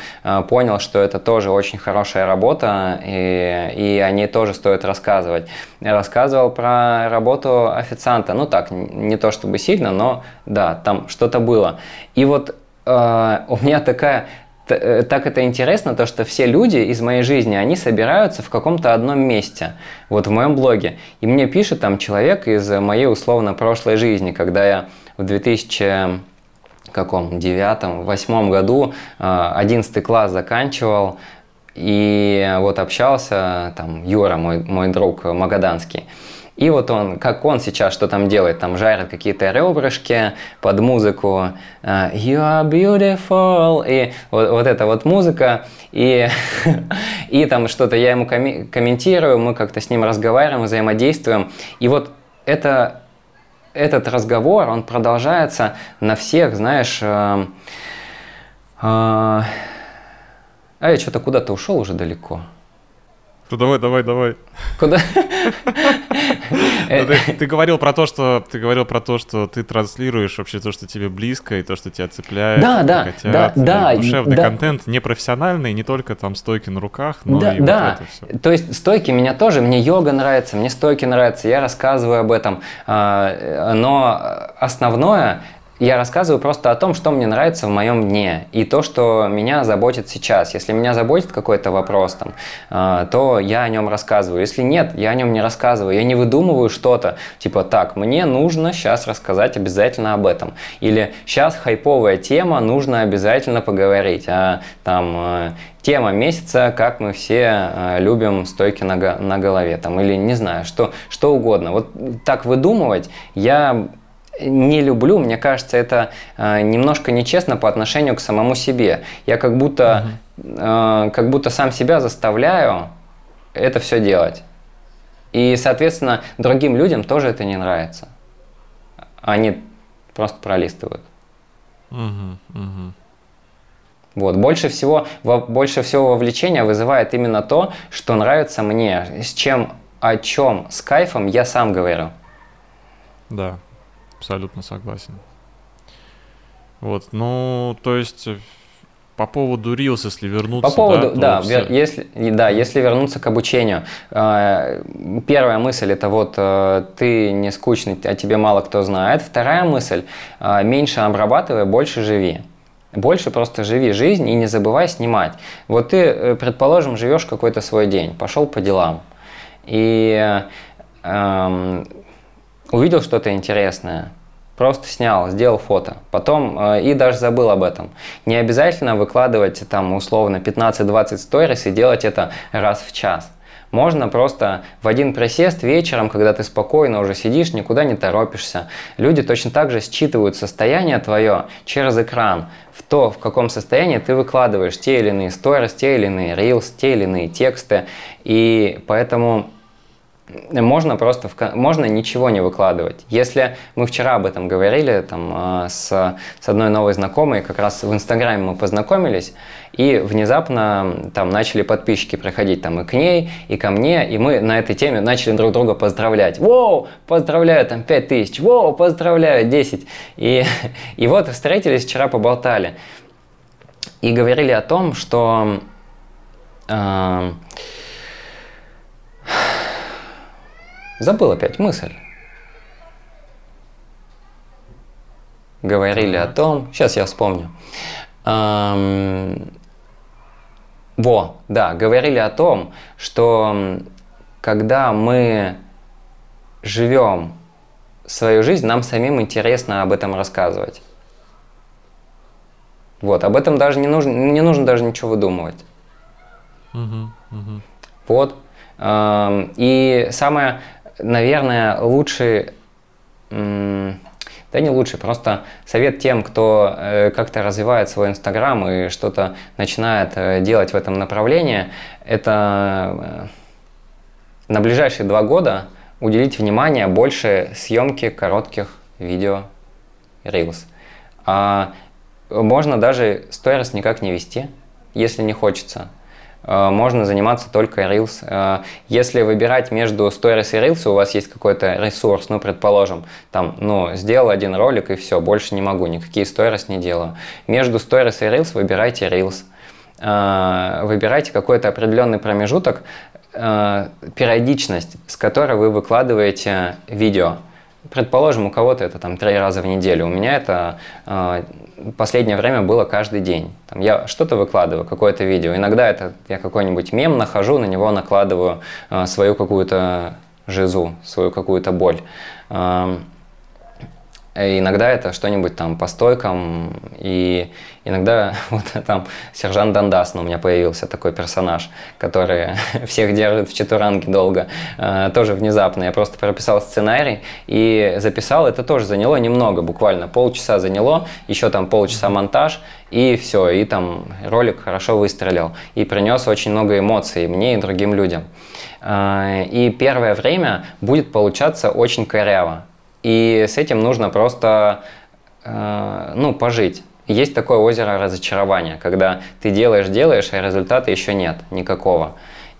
понял, что это тоже очень хорошая работа, и, и о ней тоже стоит рассказывать. Рассказывал рассказывал про работу официанта. Ну так, не то чтобы сильно, но да, там что-то было. И вот э, у меня такая э, так это интересно, то что все люди из моей жизни, они собираются в каком-то одном месте, вот в моем блоге. И мне пишет там человек из моей условно прошлой жизни, когда я в 2000 каком девятом, восьмом году э, одиннадцатый класс заканчивал, и вот общался, там, Юра, мой, мой друг магаданский. И вот он, как он сейчас что там делает, там жарит какие-то ребрышки под музыку uh, You are beautiful, и вот, вот эта вот музыка, и, [laughs] и там что-то я ему комментирую, мы как-то с ним разговариваем, взаимодействуем, и вот это, этот разговор, он продолжается на всех, знаешь, э, э, а я что-то куда-то ушел уже далеко. Ну давай, давай, давай. Куда? [laughs] Ну, ты, ты говорил про то, что ты говорил про то, что ты транслируешь вообще то, что тебе близко и то, что тебя цепляет. Да, да, хотят, да, да. Душевный да. контент не профессиональный, не только там стойки на руках, но да, и да. вот это все. То есть стойки меня тоже, мне йога нравится, мне стойки нравятся, я рассказываю об этом, а, но основное я рассказываю просто о том, что мне нравится в моем дне и то, что меня заботит сейчас. Если меня заботит какой-то вопрос, там, э, то я о нем рассказываю. Если нет, я о нем не рассказываю. Я не выдумываю что-то, типа, так, мне нужно сейчас рассказать обязательно об этом. Или сейчас хайповая тема, нужно обязательно поговорить. А там э, тема месяца, как мы все э, любим стойки на, голове, там, или не знаю, что, что угодно. Вот так выдумывать я не люблю, мне кажется, это э, немножко нечестно по отношению к самому себе. Я как будто, э, как будто сам себя заставляю это все делать. И, соответственно, другим людям тоже это не нравится. Они просто пролистывают. Угу, угу. Вот. Больше, всего, больше всего вовлечения вызывает именно то, что нравится мне, с чем, о чем, с кайфом я сам говорю. Да, абсолютно согласен. Вот, ну, то есть по поводу Reels, если вернуться, по поводу, да, да, все... если, да, если вернуться к обучению, э, первая мысль это вот э, ты не скучный, а тебе мало кто знает. Вторая мысль э, меньше обрабатывай, больше живи. Больше просто живи жизнь и не забывай снимать. Вот ты, предположим, живешь какой-то свой день, пошел по делам и э, увидел что-то интересное, просто снял, сделал фото, потом э, и даже забыл об этом. Не обязательно выкладывать там условно 15-20 сторис и делать это раз в час. Можно просто в один присест вечером, когда ты спокойно уже сидишь, никуда не торопишься. Люди точно так же считывают состояние твое через экран, в то, в каком состоянии ты выкладываешь те или иные сторис, те или иные рилс, те или иные тексты. И поэтому можно просто в, можно ничего не выкладывать. Если мы вчера об этом говорили там, а, с, с одной новой знакомой, как раз в Инстаграме мы познакомились, и внезапно там начали подписчики приходить там и к ней, и ко мне, и мы на этой теме начали друг друга поздравлять. Воу, поздравляю, там 5 тысяч, воу, поздравляю, 10. И, [laughs] и вот встретились вчера, поболтали. И говорили о том, что э, Забыл опять мысль. Говорили о том, сейчас я вспомню. Эм, во, да, говорили о том, что когда мы живем свою жизнь, нам самим интересно об этом рассказывать. Вот, об этом даже не нужно, не нужно даже ничего выдумывать. Угу, угу. Вот. И самое наверное, лучший Да не лучший, просто совет тем, кто э, как-то развивает свой Инстаграм и что-то начинает э, делать в этом направлении, это э, на ближайшие два года уделить внимание больше съемке коротких видео Reels. А можно даже сторис никак не вести, если не хочется. А, можно заниматься только Reels. А, если выбирать между Stories и Reels, у вас есть какой-то ресурс, ну, предположим, там, ну, сделал один ролик и все, больше не могу, никакие Stories не делаю. Между Stories и Reels выбирайте Reels. А, выбирайте какой-то определенный промежуток, периодичность, с которой вы выкладываете видео. Предположим, у кого-то это там три раза в неделю. У меня это э, последнее время было каждый день. Там, я что-то выкладываю, какое-то видео. Иногда это я какой-нибудь мем нахожу, на него накладываю э, свою какую-то жизу, свою какую-то боль. Э, иногда это что-нибудь там по стойкам, и иногда [laughs] вот там сержант Дандас, ну, у меня появился такой персонаж, который [laughs] всех держит в четуранге долго, э, тоже внезапно. Я просто прописал сценарий и записал, это тоже заняло немного, буквально полчаса заняло, еще там полчаса монтаж, и все, и там ролик хорошо выстрелил, и принес очень много эмоций мне и другим людям. Э, и первое время будет получаться очень коряво, и с этим нужно просто э, ну, пожить. Есть такое озеро разочарования, когда ты делаешь, делаешь, а результата еще нет никакого.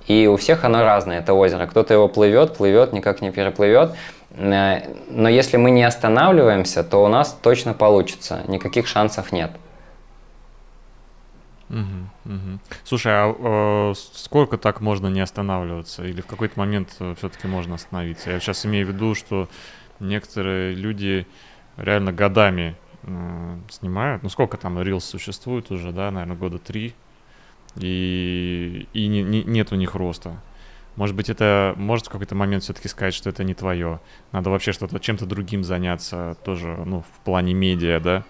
И у всех оно разное, это озеро. Кто-то его плывет, плывет, никак не переплывет. Э, но если мы не останавливаемся, то у нас точно получится. Никаких шансов нет. Угу, угу. Слушай, а э, сколько так можно не останавливаться? Или в какой-то момент э, все-таки можно остановиться? Я сейчас имею в виду, что некоторые люди реально годами э, снимают. Ну, сколько там Reels существует уже, да, наверное, года три. И, и не, не, нет у них роста. Может быть, это может в какой-то момент все-таки сказать, что это не твое. Надо вообще что-то чем-то другим заняться, тоже, ну, в плане медиа, да.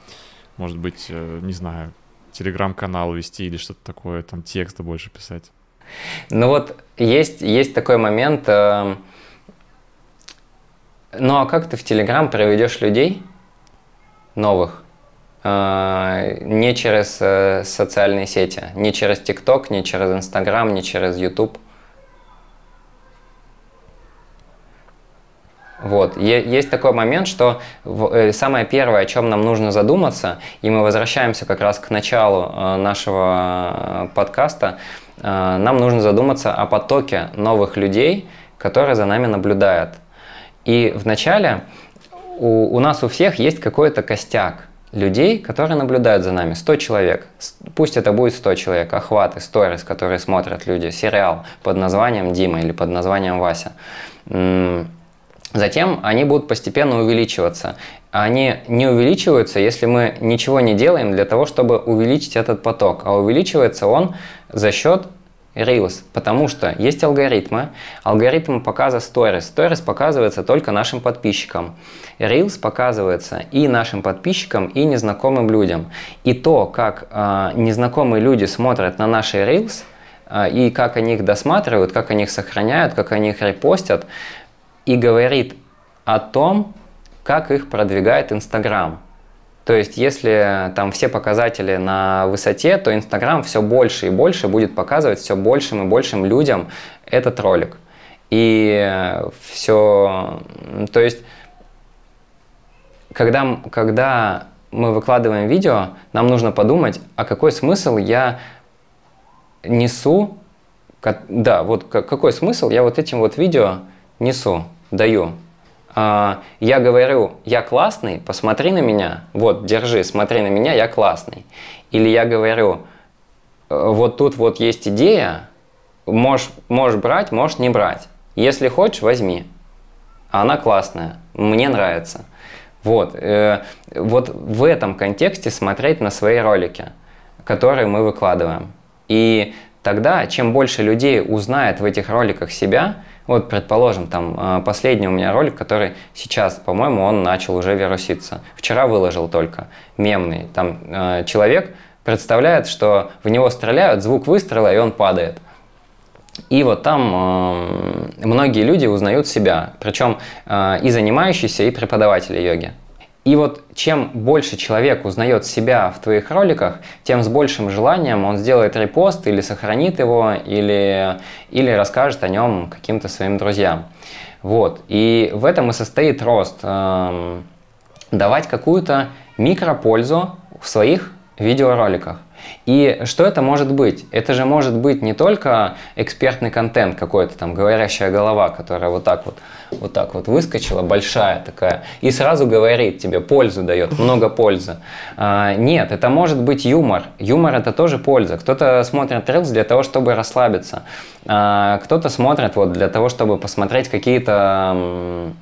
Может быть, э, не знаю, телеграм-канал вести или что-то такое, там тексты больше писать. Ну вот есть, есть такой момент, э, ну а как ты в Телеграм проведешь людей новых? Э, не через э, социальные сети, не через ТикТок, не через Инстаграм, не через Ютуб. Вот. Есть такой момент, что э, самое первое, о чем нам нужно задуматься, и мы возвращаемся как раз к началу нашего подкаста, нам нужно задуматься о потоке новых людей, которые за нами наблюдают. И вначале у, у нас у всех есть какой-то костяк людей, которые наблюдают за нами. 100 человек. Пусть это будет 100 человек. Охваты, сторис, которые смотрят люди. Сериал под названием Дима или под названием Вася. Затем они будут постепенно увеличиваться. Они не увеличиваются, если мы ничего не делаем для того, чтобы увеличить этот поток. А увеличивается он за счет Reels, потому что есть алгоритмы, алгоритм показа Stories. Stories показывается только нашим подписчикам. Reels показывается и нашим подписчикам, и незнакомым людям. И то, как э, незнакомые люди смотрят на наши Reels, э, и как они их досматривают, как они их сохраняют, как они их репостят, и говорит о том, как их продвигает Инстаграм. То есть, если там все показатели на высоте, то Инстаграм все больше и больше будет показывать все большим и большим людям этот ролик. И все, то есть, когда, когда мы выкладываем видео, нам нужно подумать, а какой смысл я несу, да, вот какой смысл я вот этим вот видео несу, даю. А, я говорю, я классный, посмотри на меня, вот, держи, смотри на меня, я классный. Или я говорю, «Э, вот тут вот есть идея, можешь, можешь брать, можешь не брать. Если хочешь, возьми. Она классная, мне нравится. Вот, э, вот в этом контексте смотреть на свои ролики, которые мы выкладываем. И тогда, чем больше людей узнает в этих роликах себя, вот, предположим, там а, последний у меня ролик, который сейчас, по-моему, он начал уже вируситься. Вчера выложил только, мемный. Там э, человек представляет, что в него стреляют, звук выстрела, и он падает. И вот там э, многие люди узнают себя, причем э, и занимающиеся, и преподаватели йоги. И вот чем больше человек узнает себя в твоих роликах, тем с большим желанием он сделает репост или сохранит его, или, или расскажет о нем каким-то своим друзьям. Вот. И в этом и состоит рост. Эм, давать какую-то микропользу в своих видеороликах. И что это может быть? Это же может быть не только экспертный контент какой-то там, говорящая голова, которая вот так вот, вот так вот выскочила, большая такая, и сразу говорит тебе, пользу дает, много пользы. А, нет, это может быть юмор. Юмор это тоже польза. Кто-то смотрит Reels для того, чтобы расслабиться. А, кто-то смотрит вот для того, чтобы посмотреть какие-то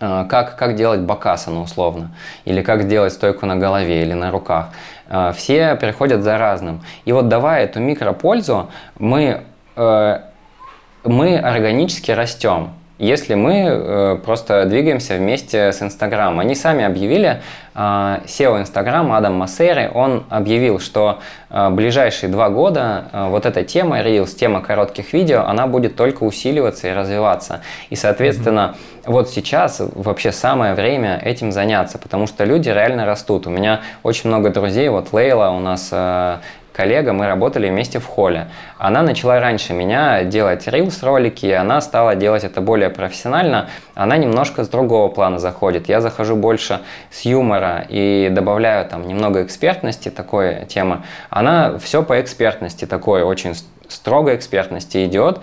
а, как, как делать бакасану условно, или как сделать стойку на голове или на руках. А, все приходят за разным. И вот давая эту микропользу, мы, э, мы органически растем если мы э, просто двигаемся вместе с Инстаграм. Они сами объявили, э, SEO Инстаграм Адам Массери, он объявил, что э, ближайшие два года э, вот эта тема Reels, тема коротких видео, она будет только усиливаться и развиваться. И, соответственно, mm-hmm. вот сейчас вообще самое время этим заняться, потому что люди реально растут. У меня очень много друзей, вот Лейла у нас э, коллега, мы работали вместе в холле. Она начала раньше меня делать рилс ролики, и она стала делать это более профессионально. Она немножко с другого плана заходит. Я захожу больше с юмора и добавляю там немного экспертности, такой темы. Она все по экспертности, такой очень строгой экспертности идет.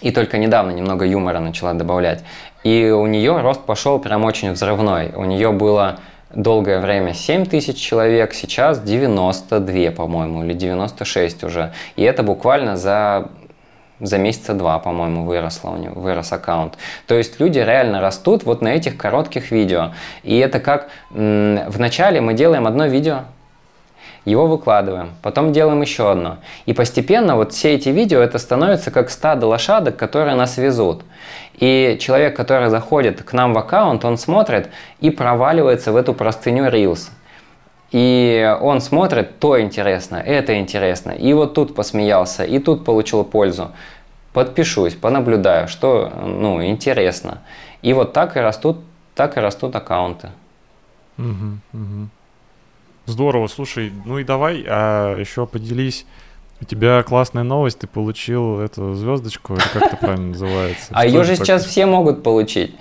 И только недавно немного юмора начала добавлять. И у нее рост пошел прям очень взрывной. У нее было долгое время 7 тысяч человек, сейчас 92, по-моему, или 96 уже. И это буквально за за месяца два, по-моему, выросло у него, вырос аккаунт. То есть люди реально растут вот на этих коротких видео. И это как в начале мы делаем одно видео, его выкладываем, потом делаем еще одно. И постепенно вот все эти видео, это становится как стадо лошадок, которые нас везут. И человек, который заходит к нам в аккаунт, он смотрит и проваливается в эту простыню Reels. И он смотрит, то интересно, это интересно. И вот тут посмеялся, и тут получил пользу. Подпишусь, понаблюдаю, что ну, интересно. И вот так и растут, так и растут аккаунты. Угу, угу. Здорово, слушай, ну и давай а, еще поделись. У тебя классная новость, ты получил эту звездочку, или как это правильно называется? А ее же сейчас все могут получить.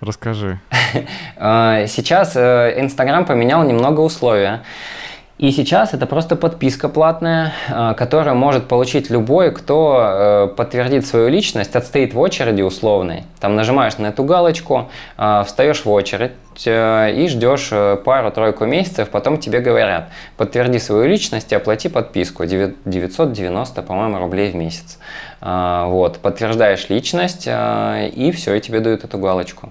Расскажи. [laughs] А, сейчас э, Инстаграм поменял немного условия. И сейчас это просто подписка платная, а, которую может получить любой, кто э, подтвердит свою личность, отстоит в очереди условной. Там нажимаешь на эту галочку, а, встаешь в очередь э, и ждешь э, пару-тройку месяцев, потом тебе говорят, подтверди свою личность и оплати подписку 990, по-моему, рублей в месяц. А, вот, подтверждаешь личность и все, и тебе дают эту галочку.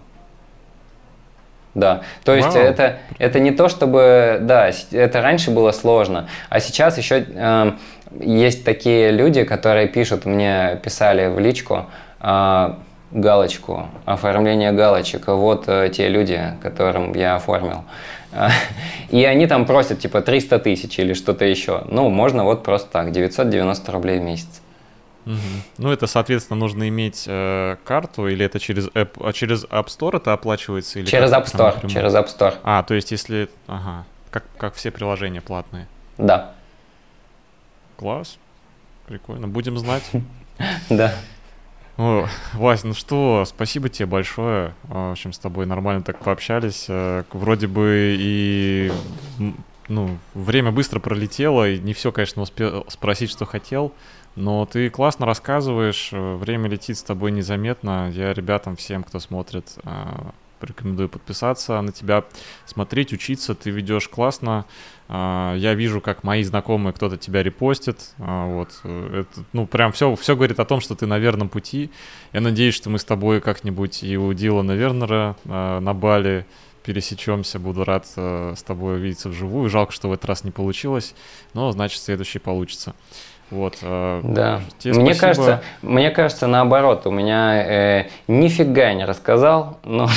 Да, то есть Вау. это, это не то, чтобы, да, это раньше было сложно, а сейчас еще э, эм, есть такие люди, которые пишут, мне писали в личку э, галочку, оформление галочек, вот э, те люди, которым я оформил. [laughs] И они там просят типа 300 тысяч или что-то еще. Ну, можно вот просто так, 990 рублей в месяц. Угу. Ну, это, соответственно, нужно иметь э, карту, или это через App, а через App Store это оплачивается? Или через App Store, напрямую? через App Store. А, то есть если, ага, как, как все приложения платные? Да. Класс, прикольно, будем знать. [laughs] Да. О, Вась, ну что, спасибо тебе большое. В общем, с тобой нормально так пообщались. Э, вроде бы и ну, время быстро пролетело, и не все, конечно, успел спросить, что хотел. Но ты классно рассказываешь, э, время летит с тобой незаметно. Я ребятам, всем, кто смотрит, э, рекомендую подписаться на тебя, смотреть, учиться. Ты ведешь классно. Э, я вижу, как мои знакомые кто-то тебя репостит. Вот. Это, ну, прям все, все говорит о том, что ты на верном пути. Я надеюсь, что мы с тобой как-нибудь и у Дилана Вернера на Бали пересечемся. Буду рад с тобой увидеться вживую. Жалко, что в этот раз не получилось, но значит, следующий получится. Вот. Э, да. Тебе мне спасибо. кажется, мне кажется наоборот. У меня э, нифига не рассказал, но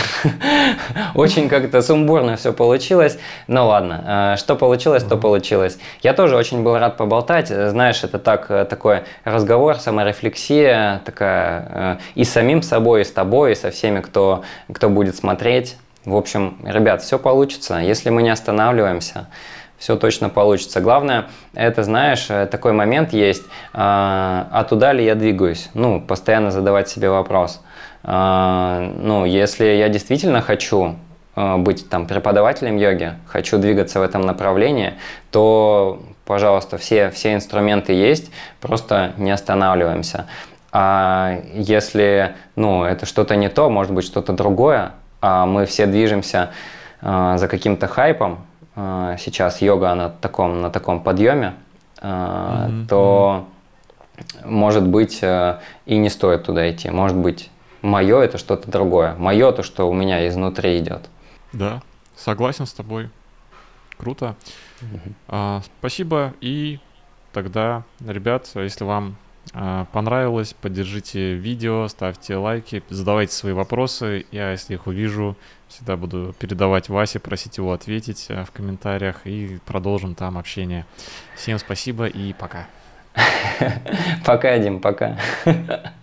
[laughs] очень как-то сумбурно все получилось. Ну ладно, э, что получилось, то получилось. Я тоже очень был рад поболтать. Знаешь, это так э, такой разговор, саморефлексия такая э, и с самим собой, и с тобой, и со всеми, кто кто будет смотреть. В общем, ребят, все получится, если мы не останавливаемся все точно получится. Главное, это, знаешь, э, такой момент есть, а, а туда ли я двигаюсь? Ну, постоянно задавать себе вопрос. А, ну, если я действительно хочу а, быть там преподавателем йоги, хочу двигаться в этом направлении, то, пожалуйста, все, все инструменты есть, просто не останавливаемся. А если ну, это что-то не то, может быть что-то другое, а мы все движемся за каким-то хайпом, сейчас йога на таком, на таком подъеме, mm-hmm. то, может быть, э, и не стоит туда идти. Может быть, мое это что-то другое. Мое то, что у меня изнутри идет. Да, согласен с тобой. Круто. Mm-hmm. А, спасибо. И тогда, ребят, если вам а, понравилось, поддержите видео, ставьте лайки, задавайте свои вопросы. Я, если их увижу, всегда буду передавать Васе, просить его ответить а, в комментариях и продолжим там общение. Всем спасибо и пока. [laughs] Пока, Дим, пока. [laughs]